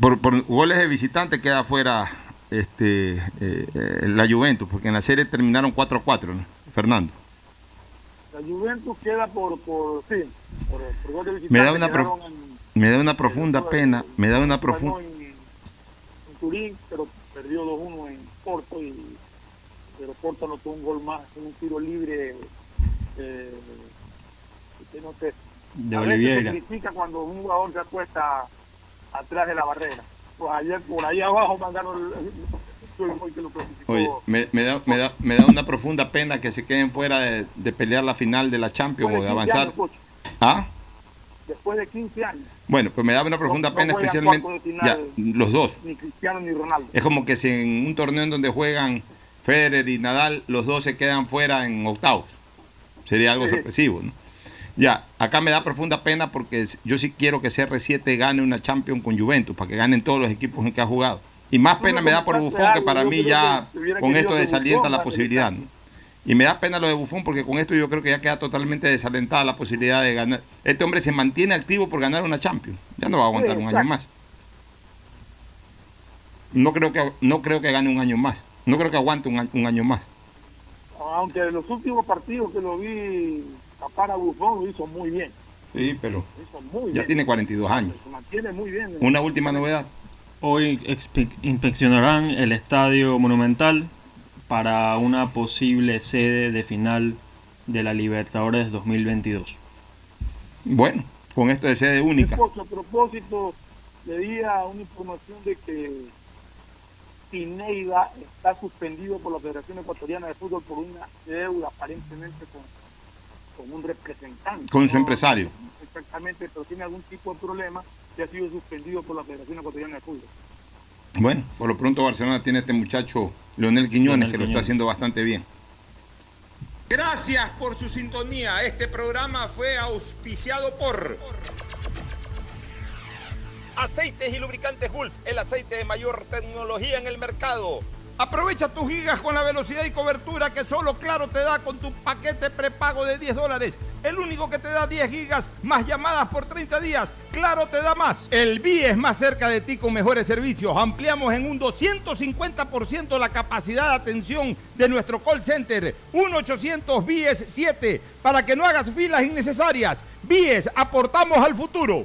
Por, por goles de visitante queda fuera este, eh, eh, la Juventus, porque en la serie terminaron 4-4, ¿no? Fernando. La Juventus queda por. por sí, por, por gol de visitante. Me da una, pro- en- me da una profunda pena, me da una profunda... en, en Turín, pero perdió 2-1 en Porto. Y, pero Porto anotó un gol más un tiro libre. Eh, que no sé. De A veces Oliveira. Se critica cuando un jugador se acuesta atrás de la barrera. Pues ayer por ahí abajo mandaron el. Oye, me, me da, me, da, me da una profunda pena que se queden fuera de, de pelear la final de la Champions o de Después 15 avanzar. años. ¿Ah? Después de 15 años. Bueno, pues me da una profunda no pena especialmente... Ya, los dos. Ni Cristiano ni Ronaldo. Es como que si en un torneo en donde juegan Federer y Nadal, los dos se quedan fuera en octavos. Sería algo Sí. sorpresivo, ¿no? Ya, acá me da profunda pena porque yo sí quiero que CR7 gane una Champions con Juventus, para que ganen todos los equipos en que ha jugado. Y más pena me da por Bufón, que para mí ya con esto desalienta la posibilidad. ¿no? Y me da pena lo de Bufón porque con esto yo creo que ya queda totalmente desalentada la posibilidad de ganar. Este hombre se mantiene activo por ganar una Champions. Ya no va a aguantar un año más. No creo que no creo que gane un año más. No creo que aguante un, un año más. Aunque en los últimos partidos que lo vi tapar a Bufón lo hizo muy bien. Sí, pero Lo hizo muy ya bien. tiene 42 años. Se mantiene muy bien. Una última novedad. Hoy inspeccionarán el Estadio Monumental para una posible sede de final de la Libertadores 2022. Bueno, con esto de sede única. A propósito, leía una información de que Pineda está suspendido por la Federación Ecuatoriana de Fútbol por una deuda aparentemente con, con un representante. Con su No empresario. Exactamente, pero tiene algún tipo de problema que ha sido suspendido por la Federación Ecuatoriana de Fútbol. Bueno, por lo pronto Barcelona tiene este muchacho Leonel Quiñones Leonel que lo está haciendo bastante bien. Gracias por su sintonía. Este programa fue auspiciado por Aceites y lubricantes Gulf, el aceite de mayor tecnología en el mercado. Aprovecha tus gigas con la velocidad y cobertura que solo Claro te da con tu paquete prepago de 10 dólares. El único que te da 10 gigas más llamadas por 30 días. Claro te da más. El BIES más cerca de ti con mejores servicios. Ampliamos en un 250% la capacidad de atención de nuestro call center. 1-800 BIES 7 para que no hagas filas innecesarias. BIES, aportamos al futuro.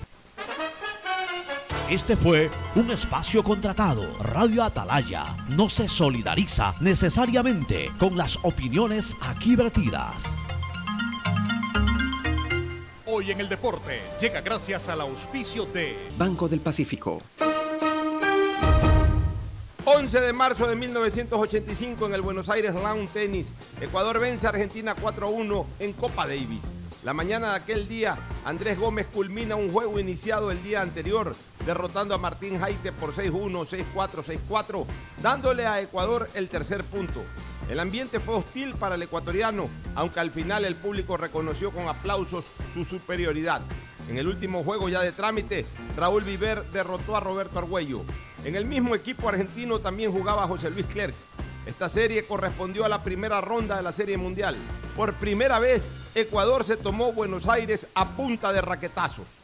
Este fue un espacio contratado. Radio Atalaya no se solidariza necesariamente con las opiniones aquí vertidas. Hoy en el deporte llega gracias al auspicio de Banco del Pacífico. 11 de marzo de 1985 en el Buenos Aires Lawn Tennis. Ecuador vence a Argentina 4-1 en Copa Davis. La mañana de aquel día, Andrés Gómez culmina un juego iniciado el día anterior, derrotando a Martín Jaite por 6-1, 6-4, 6-4, dándole a Ecuador el tercer punto. El ambiente fue hostil para el ecuatoriano, aunque al final el público reconoció con aplausos su superioridad. En el último juego ya de trámite, Raúl Viver derrotó a Roberto Argüello. En el mismo equipo argentino también jugaba José Luis Clerc. Esta serie correspondió a la primera ronda de la Serie Mundial. Por primera vez, Ecuador se tomó Buenos Aires a punta de raquetazos.